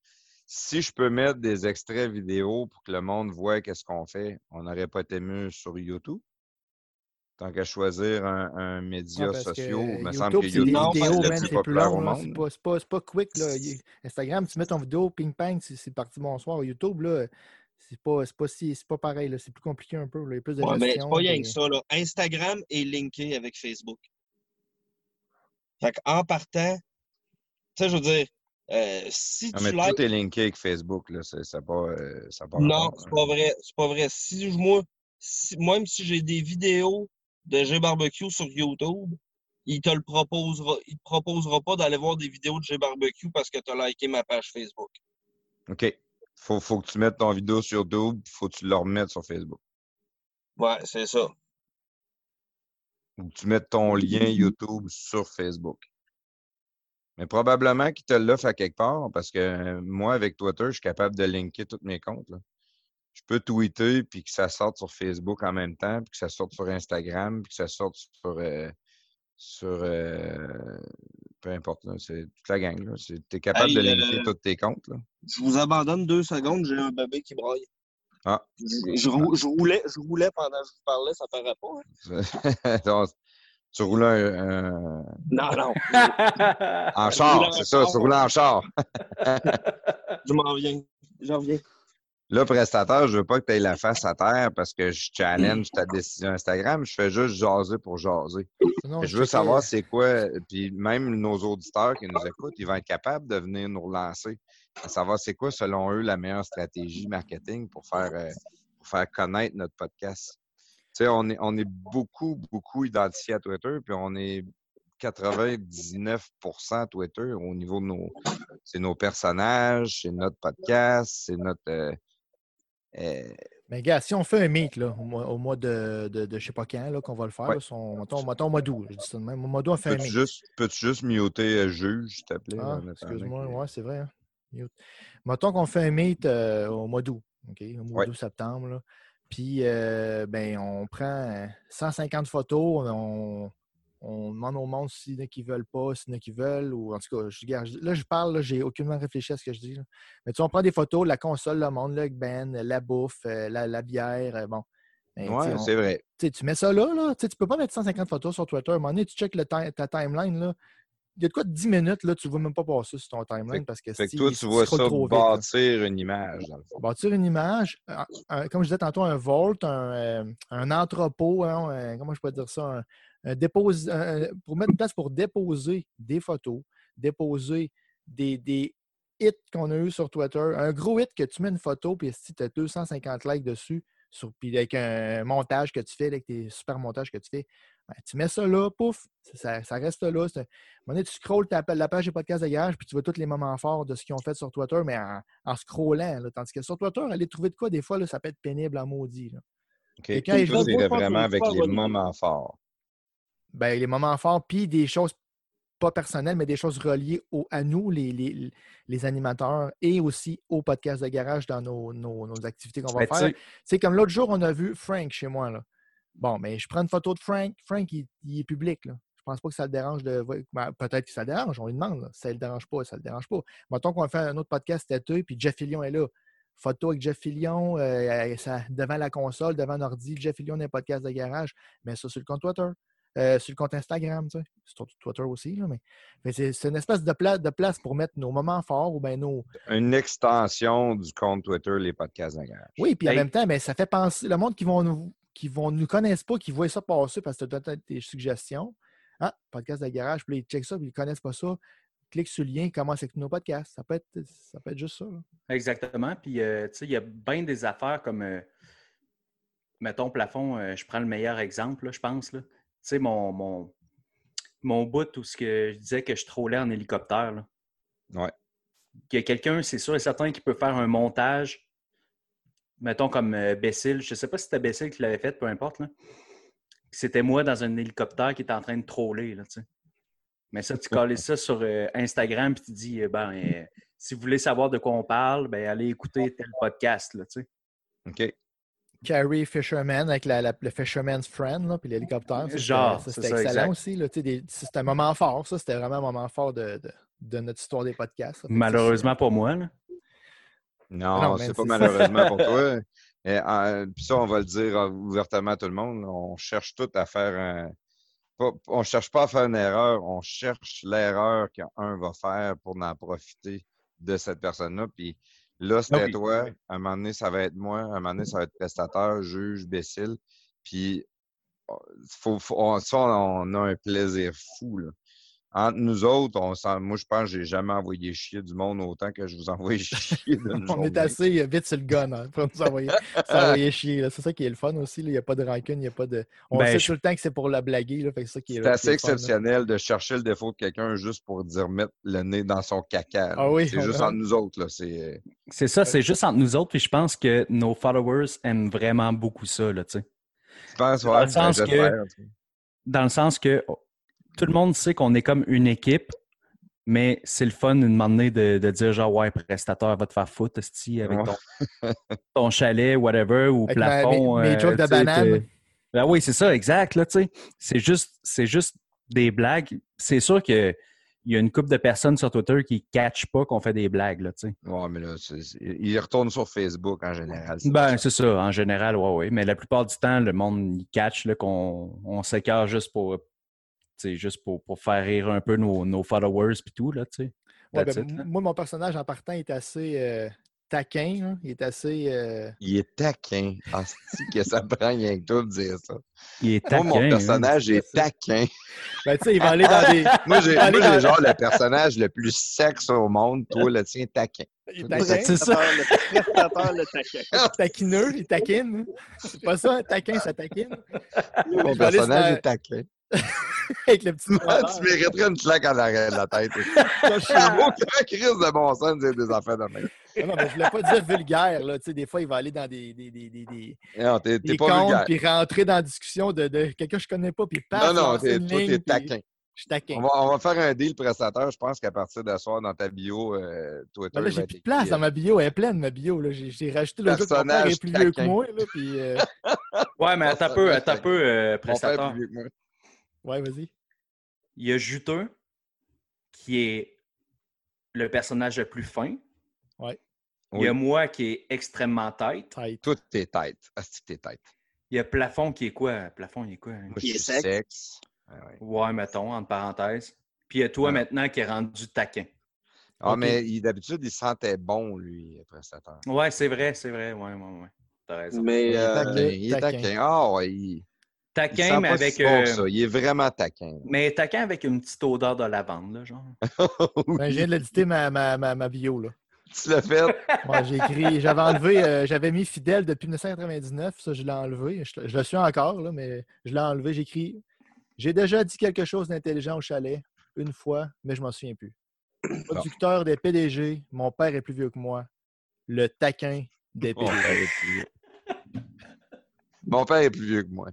Si je peux mettre des extraits vidéo pour que le monde voit qu'est-ce qu'on fait, on n'aurait pas été mieux sur YouTube? Tant qu'à choisir un, un média Ouais, parce que, social, il me euh, semble que YouTube, c'est Non, plus c'est plus populaire au long. là. C'est monde. pas, pas, pas quick. Là. Instagram, tu mets ton vidéo, ping pang, c'est c'est parti bonsoir. YouTube, là, c'est pas, c'est pas, si, c'est pas pareil. là. C'est plus compliqué un peu. là. Il y a plus de Ouais, mais c'est pas rien que ça. Là. Instagram est linké avec Facebook. Fait en partant, tu sais, je veux dire, euh, si Non, tu mais likes tout est linké avec Facebook, là. C'est c'est pas, euh, ça pas Non, c'est pas vrai. C'est pas vrai. Si moi, si- même si j'ai des vidéos de G Barbecue sur YouTube, il te le proposera, il te proposera pas d'aller voir des vidéos de G Barbecue parce que tu as liké ma page Facebook. OK. Faut, faut que tu mettes ton vidéo sur YouTube, faut que tu le remettes sur Facebook. Ouais, c'est ça. Ou que tu mettes ton lien YouTube sur Facebook. Mais probablement qu'il te l'offre à quelque part parce que euh, moi, avec Twitter, je suis capable de linker tous mes comptes. là. Je peux tweeter puis que ça sorte sur Facebook en même temps, puis que ça sorte sur Instagram, puis que ça sorte sur. euh, sur euh, peu importe, c'est toute la gang. Tu es capable Hey, de linker euh, tous tes comptes. Là. Je vous abandonne deux secondes, j'ai un bébé qui braille. Ah. Je, je rou- je roulais, je roulais pendant que je vous parlais, ça paraît pas. hein? *laughs* Donc, tu roules un, Non, non. en char, roulais c'est ça, tu roules en char. *laughs* Je m'en viens. J'en reviens. Là, prestataire, je veux pas que tu aies la face à terre parce que je challenge ta décision Instagram. Je fais juste jaser pour jaser. Non, je veux savoir c'est quoi, puis même nos auditeurs qui nous écoutent, ils vont être capables de venir nous relancer, à savoir c'est quoi, selon eux, la meilleure stratégie marketing pour faire, euh, pour faire connaître notre podcast. Tu sais, on est, on est beaucoup, beaucoup identifié à Twitter, puis on est 99% Twitter au niveau de nos, c'est nos personnages, c'est notre podcast, c'est notre, euh, euh, Mais gars, si on fait un meet là, au mois, au mois de, de, de je sais pas quand qu'on va le faire, Ouais. là, son, mettons, mettons au mois d'août, je dis ça de même. Au mois d'août, on fait un peux-tu meet. juste, peux-tu juste muter euh, juge, s'il te plaît? Ah, excuse-moi, ouais, c'est vrai. hein. Mute. Mettons qu'on fait un meet euh, au mois d'août, OK? Au mois Ouais. d'août, septembre. là. Puis, ben, on prend euh, 150 photos, on, on demande au monde s'il y en a qui veulent pas, s'il y en a qui veulent, ou en tout cas, je, là, je parle, j'ai aucunement réfléchi à ce que je dis. là. Mais tu sais, on prend des photos, la console, le monde, le Ben, la bouffe, euh, la, la bière, euh, bon. Ben, Ouais, c'est vrai. tu sais, tu mets ça là, là. Tu peux pas mettre 150 photos sur Twitter. À un moment donné, tu checkes le ta timeline, là. Il y a de quoi de 10 minutes, là, tu ne vois même pas passer sur ton timeline parce que Fait que si- toi, tu vois ça trop vite, là. bâtir une image, dans le fond. Bâtir une image, un- un- comme je disais tantôt, un vault, un, euh, un entrepôt, hein, comment je peux dire ça, dépose- un- un- pour mettre une place pour déposer des photos, déposer des, des hits qu'on a eu sur Twitter. Un gros hit que tu mets une photo, puis si tu as 250 likes dessus, sur, puis avec un montage que tu fais, avec tes super montages que tu fais, ben, tu mets ça là, pouf, ça, ça reste là. Un- donné, tu scrolles ta- la page des podcasts de garage, puis tu vois tous les moments forts de ce qu'ils ont fait sur Twitter, mais en, en scrollant. là. Tandis que sur Twitter, aller trouver de quoi, des fois, là, ça peut être pénible en maudit. là. OK. Et quand Toi, c'est vraiment avec les moments forts. Ben, les moments forts, puis des choses pas personnelles, mais des choses reliées au- à nous, les, les, les animateurs, et aussi au podcast de garage dans nos, nos- nos activités qu'on va Ben, faire. C'est comme l'autre jour, on a vu Frank chez moi. Là. Bon, mais je prends une photo de Frank. Frank, il, il est public. Là. Je pense pas que ça le dérange de. ben, Peut-être que ça le dérange, on lui demande. là. Ça le dérange pas, ça le dérange pas. Mettons qu'on fait un autre podcast cet été, puis Jeff Fillion est là. Photo avec Jeff Fillion, euh, ça- devant la console, devant l'ordi, Jeff Fillion d'un podcast de garage. Mais ça sur le compte Twitter. Euh, sur le compte Instagram, tu sais. Sur Twitter aussi, là, mais, mais c'est une espèce de, pla- de place pour mettre nos moments forts ou bien nos, Une extension du compte Twitter, les podcasts de garage. Oui, puis en Hey. même temps, ben, ça fait penser. Le monde qui vont nous qui vont nous connaissent pas, qui voient ça passer parce que tu as peut-être des suggestions. Ah, podcast de garage, puis ils checkent ça, puis ils ne connaissent pas ça. Clique sur le lien, commence avec nos podcasts. Ça peut être, ça peut être juste ça. là. Exactement. Puis, euh, tu sais, il y a bien des affaires comme, euh, mettons, plafond, euh, je prends le meilleur exemple, là, je pense. là. Sais, mon, mon, mon bout où ce que je disais que je trollais en hélicoptère. Là. Ouais. Qu'il y a quelqu'un, c'est sûr et certain, qui peut faire un montage, mettons comme euh, Bécile. Je ne sais pas si c'était Bécile qui l'avait fait, peu importe. C'était moi dans un hélicoptère qui était en train de troller. Là. Mais ça, tu colles ça sur euh, Instagram puis tu dis, euh, ben, euh, si vous voulez savoir de quoi on parle, ben, allez écouter tel podcast. Là. OK. Carrie Fisherman avec la, la- le Fisherman's Friend, là, puis l'hélicoptère. ça, c'était- Genre, c'était excellent exact. aussi. C'était un moment fort, ça. C'était vraiment un moment fort de, de- de notre histoire des podcasts. Malheureusement pour moi. Là. Non, c'est pas malheureusement pour toi. *laughs* Et, euh, Puis ça, on va le dire euh, ouvertement à tout le monde. On cherche tout à faire un. pas- on cherche pas à faire une erreur, on cherche l'erreur qu'un va faire pour en profiter de cette personne-là. Puis là, c'était Ah oui, toi. À un moment donné, ça va être moi. À un moment donné, ça va être prestataire, juge, bécile. Puis oh, faut, faut- on, ça, on a un plaisir fou. Là. Entre nous autres, on moi, je pense que j'ai jamais envoyé chier du monde autant que je vous envoie *laughs* chier On est assez euh, vite sur le gun hein, pour nous envoyer, chier. C'est ça qui est le fun aussi. Il n'y a pas de rancune, il n'y a pas de. On Ben, sait je- tout le temps que c'est pour la blaguer. C'est assez fun, exceptionnel de chercher le défaut de quelqu'un juste pour dire mettre le nez dans son caca. Ah oui, c'est juste entre nous autres. Là. C'est... Ça, c'est juste entre nous autres. Puis je pense que nos followers aiment vraiment beaucoup ça. Là, tu sais. Tu penses, Dans ouais, le ben, sens que- j'espère, tu sais. Dans le sens que tout le monde sait qu'on est comme une équipe, mais c'est le fun une donné de, de dire genre ouais, prestataire va te faire foutre esti, avec Ouais. ton, ton chalet, whatever, ou Avec ma- plafond. mes- mes euh, jokes de banane. Ben oui, c'est ça, exact. Là, tu sais. c'est juste, c'est juste des blagues. C'est sûr que il y a une couple de personnes sur Twitter qui ne catchent pas qu'on fait des blagues, là. Ouais, mais là, c'est- c'est- il retourne sur Facebook en général. Ben, c'est ça, en général, oui, oui. Mais la plupart du temps, le monde, il catch qu'on on s'écarte juste pour, juste pour, pour faire rire un peu nos, nos followers puis tout, là, tu sais. Ouais, ben, it, là. moi, mon personnage en partant est assez euh, taquin. là. Il est assez. euh, Il est taquin. Ah, c'est que ça prend rien que toi de dire ça. Il est Moi, mon hein. personnage est taquin. Ben, tu sais, il va aller dans des. *laughs* Moi, j'ai Allez moi, j'ai dans- genre le personnage le plus sexe au monde. Toi, le tien, taquin. Il est taquin. C'est ça. Le prestataire, le taquin. Taquineux, il taquine. C'est pas ça, un taquin, ça taquine. Mon personnage est taquin. *laughs* Avec le petit. Ah, tu mériterais une claque en arrière de la tête. *laughs* Je Aucun crise de bon sens de dire des affaires de même. Non, non, mais je voulais pas dire vulgaire. Là. Tu sais, des fois, il va aller dans des, des, des, des, des, Non, t'es pas comptes, vulgaire. puis rentrer dans la discussion de, de quelqu'un que je connais pas, puis paf, Non, non, t'es- une toi, ligne, t'es puis taquin. Je suis taquin. On va, on va faire un deal prestataire. Je pense qu'à partir de ce soir, dans ta bio, euh, Twitter. Ben là, va j'ai plus de place dans ma bio. Elle est pleine, ma bio. là. J'ai j'ai rajouté le jour que mon père est plus vieux que moi. Là, puis, euh, Ouais, mais attends un peu, attends un peu, euh, prestataire. Ouais, vas-y. Il y a Juteux, qui est le personnage le plus fin. Il y a Oui. moi, qui est extrêmement tête. Tight. Toutes tes têtes. Ah, c'est tes têtes. Il y a Plafond, qui est quoi? Plafond, il est quoi? Moi, Qui je est sexe. Ah, ouais. Ouais, mettons, entre parenthèses. Puis il y a toi, Ouais. maintenant, qui est rendu taquin. Ah, mais il- d'habitude, il sentait bon, lui, le prestataire. Ouais, c'est vrai, c'est vrai. Ouais, ouais, ouais. T'as raison. Il Mais est euh, taquin. Il est taquin. taquin. Ah, ouais. Il, il Taquin, mais avec. si bon euh, ça. Il est vraiment taquin. mais taquin avec une petite odeur de lavande, là, genre. *laughs* Ben, je viens de l'éditer ma, ma, ma, ma bio. Là. Tu l'as fait? *laughs* Ouais, j'ai écrit, j'avais enlevé, euh, j'avais mis fidèle depuis 1999, ça je l'ai enlevé. Je, je le suis encore, là, mais je l'ai enlevé. J'ai écrit J'ai déjà dit quelque chose d'intelligent au chalet, une fois, mais je m'en souviens plus. Producteur des PDG, mon père est plus vieux que moi. Le taquin des PDG. Mon père est plus vieux que moi.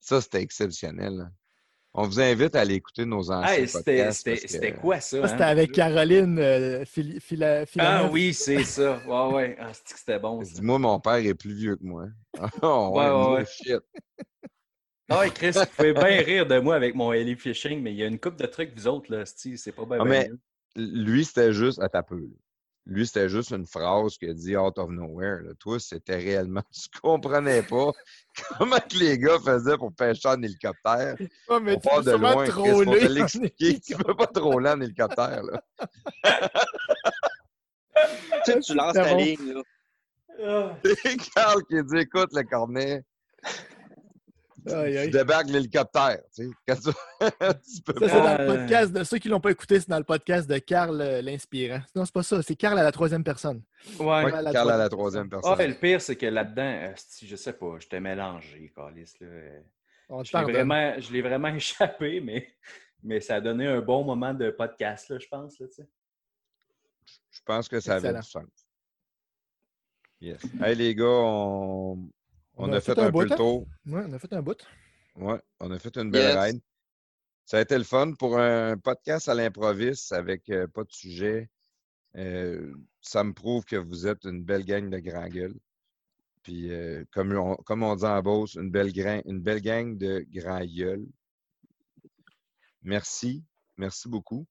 Ça, c'était exceptionnel. là. On vous invite à aller écouter nos anciens Hey, c'était podcasts. c'était- parce que- c'était quoi ça? Ça, c'était hein? avec Caroline euh, Phil- Ah oui, c'est ça. Ouais, ouais. Ah, c'est que c'était bon. ça? Dis-moi, mon père est plus vieux que moi. *laughs* Oh, Ouais, ouais, ouais. shit. Ah Chris, vous pouvez bien rire de moi avec mon Ellie Fishing, mais il y a une coupe de trucs, vous autres, là, c'est pas bien. Ah, mais- mieux. Lui, c'était juste. Peu. là. Lui, c'était juste une phrase qu'il a dit out of nowhere. là. Toi, c'était réellement. *laughs* Tu comprenais pas *laughs* comment que les gars faisaient pour pêcher en hélicoptère. Ouais, mais On tu de loin. Faut te *laughs* en l'expliquer. Tu peux pas troller en hélicoptère. Là. tu sais, tu lances C'est ta bon. ligne. Là. C'est Carl qui dit écoute, le cornet, Aïe, tu aïe. débarques l'hélicoptère. Tu, sais. Quand tu... *laughs* tu peux Ça, c'est dans le podcast de ceux qui l'ont pas écouté, c'est dans le podcast de Carl euh, l'inspirant. Non, c'est pas ça, c'est Carl à la troisième personne. Ouais. Ouais, à la Carl à la troisième Ah, personne. et le pire, c'est que là-dedans, asti, je sais pas, j'étais mélangé, Calis. Là. On te Je l'ai vraiment, je l'ai vraiment *laughs* échappé, mais, mais ça a donné un bon moment de podcast, là, je pense. Là, tu sais. Je pense que ça avait Excellent. du sens. Yes. Hey les gars, on, on a, fait, un, peu bout, le hein? tour. Ouais, on a fait un bout. Ouais, on a fait une belle Yes. ride. Ça a été le fun pour un podcast à l'improviste avec euh, pas de sujet. Euh, ça me prouve que vous êtes une belle gang de grands gueules. Puis, euh, comme, on, comme on dit en Beauce, une belle, grain, une belle gang de grands gueules. Merci. Merci beaucoup.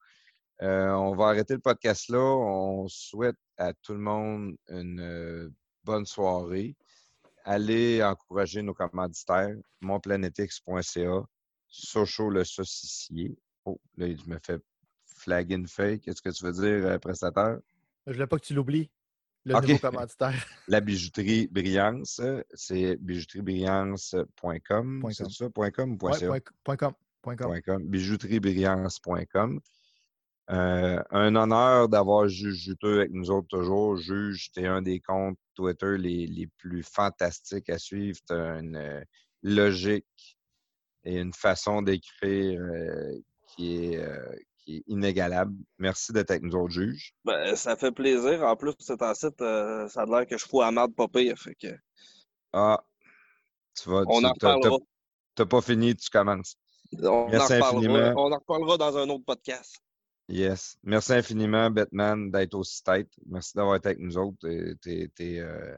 Euh, on va arrêter le podcast là. On souhaite à tout le monde une euh, bonne soirée. Allez encourager nos commanditaires, monplanetix.ca, Socho le saucissier. Oh, là, je me fais flag une feuille. Qu'est-ce que tu veux dire, euh, prestataire? Je voulais pas que tu l'oublies. Le nouveau commanditaire. *laughs* La bijouterie Brillance, c'est bijouteriebrillance.com. C'est ça, point .com ou Ouais, .ca? point com. Point com. Point .com, bijouteriebrillance.com. Euh, un honneur d'avoir Juge Juteux avec nous autres toujours. Juge, tu es un des comptes Twitter les, les plus fantastiques à suivre. Tu as une euh, logique et une façon d'écrire euh, qui, est, euh, qui est inégalable. Merci d'être avec nous autres, Juge. Ben, ça fait plaisir. En plus, c'est en site, ça a l'air que je fous à marde pas pire. Fait que Ah, tu vas. on tu- en t'as- t'as- reparlera. T'as pas fini, tu commences. On en, Merci reparlera. infiniment. on en reparlera dans un autre podcast. Yes. Merci infiniment, Batman, d'être aussi tête. Merci d'avoir été avec nous autres. T'es, t'es, euh,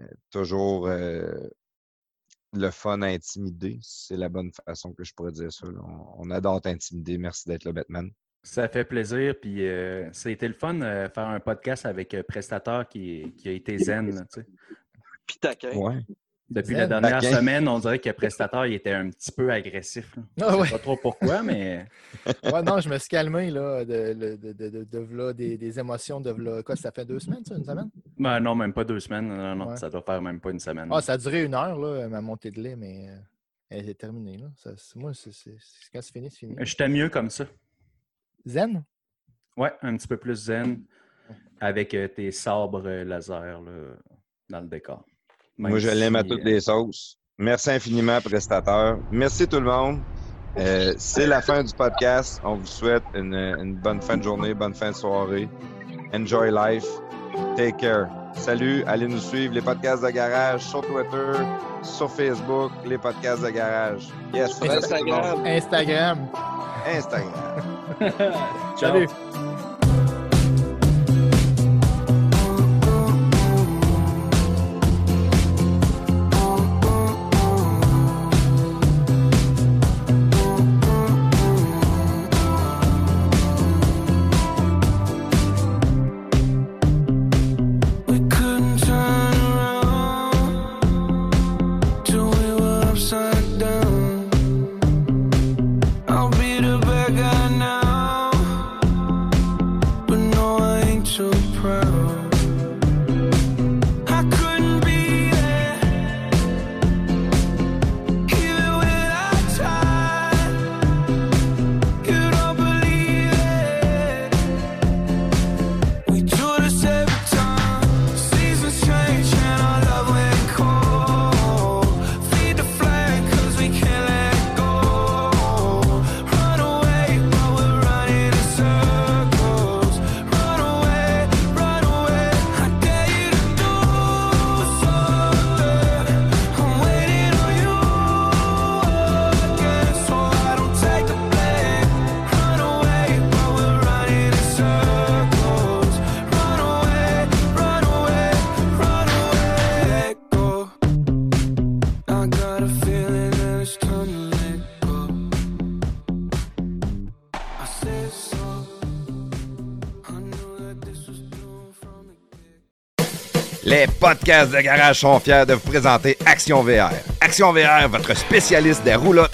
euh, toujours euh, le fun à intimider. C'est la bonne façon que je pourrais dire ça. On, on adore t'intimider. Merci d'être là, Batman. Ça fait plaisir. Puis euh, c'était le fun de faire un podcast avec un prestateur qui, qui a été zen. là, tu sais. Puis taquin. Ouais. Depuis la dernière semaine, on dirait que le prestateur il était un petit peu agressif. là. Ah Je ouais. sais pas trop pourquoi, mais *laughs* Ouais, non, je me suis calmé là, de, de, de, de, de- de v'là des, des émotions de v'là- quoi, ça fait deux semaines, ça, une semaine? ben, non, même pas deux semaines. Non, non, Ouais. ça doit faire même pas une semaine. Ah, ça a duré une heure, là, ma montée de lait, mais euh, elle est terminée. Là. Ça, moi, c'est- quand c'est fini, c'est fini. J'étais mieux comme ça. Zen? Ouais, un petit peu plus zen avec euh, tes sabres euh, laser là, dans le décor. Même Moi, je l'aime à toutes euh, les sauces. Merci infiniment, prestateur. Merci tout le monde. Euh, c'est la fin du podcast. On vous souhaite une, une bonne fin de journée, bonne fin de soirée. Enjoy life. Take care. Salut. Allez nous suivre les podcasts de garage sur Twitter, sur Facebook, les podcasts de garage. Yes. Instagram. Instagram. Instagram. Ciao. *laughs* Salut! Podcasts de garage sont fiers de vous présenter Action VR. Action VR, votre spécialiste des roulottes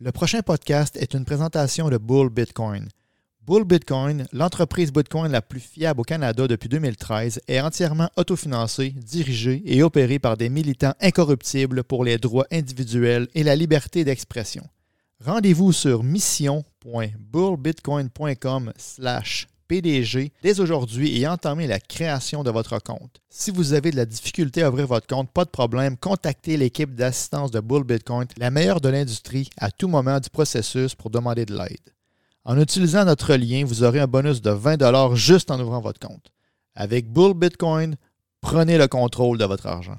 Le prochain podcast est une présentation de Bull Bitcoin. Bull Bitcoin, l'entreprise Bitcoin la plus fiable au Canada depuis 2013, est entièrement autofinancée, dirigée et opérée par des militants incorruptibles pour les droits individuels et la liberté d'expression. Rendez-vous sur mission.bullbitcoin.com PDG dès aujourd'hui et entamez la création de votre compte. Si vous avez de la difficulté à ouvrir votre compte, pas de problème, contactez l'équipe d'assistance de Bull Bitcoin, la meilleure de l'industrie, à tout moment du processus pour demander de l'aide. En utilisant notre lien, vous aurez un bonus de 20 juste en ouvrant votre compte. Avec Bull Bitcoin, prenez le contrôle de votre argent.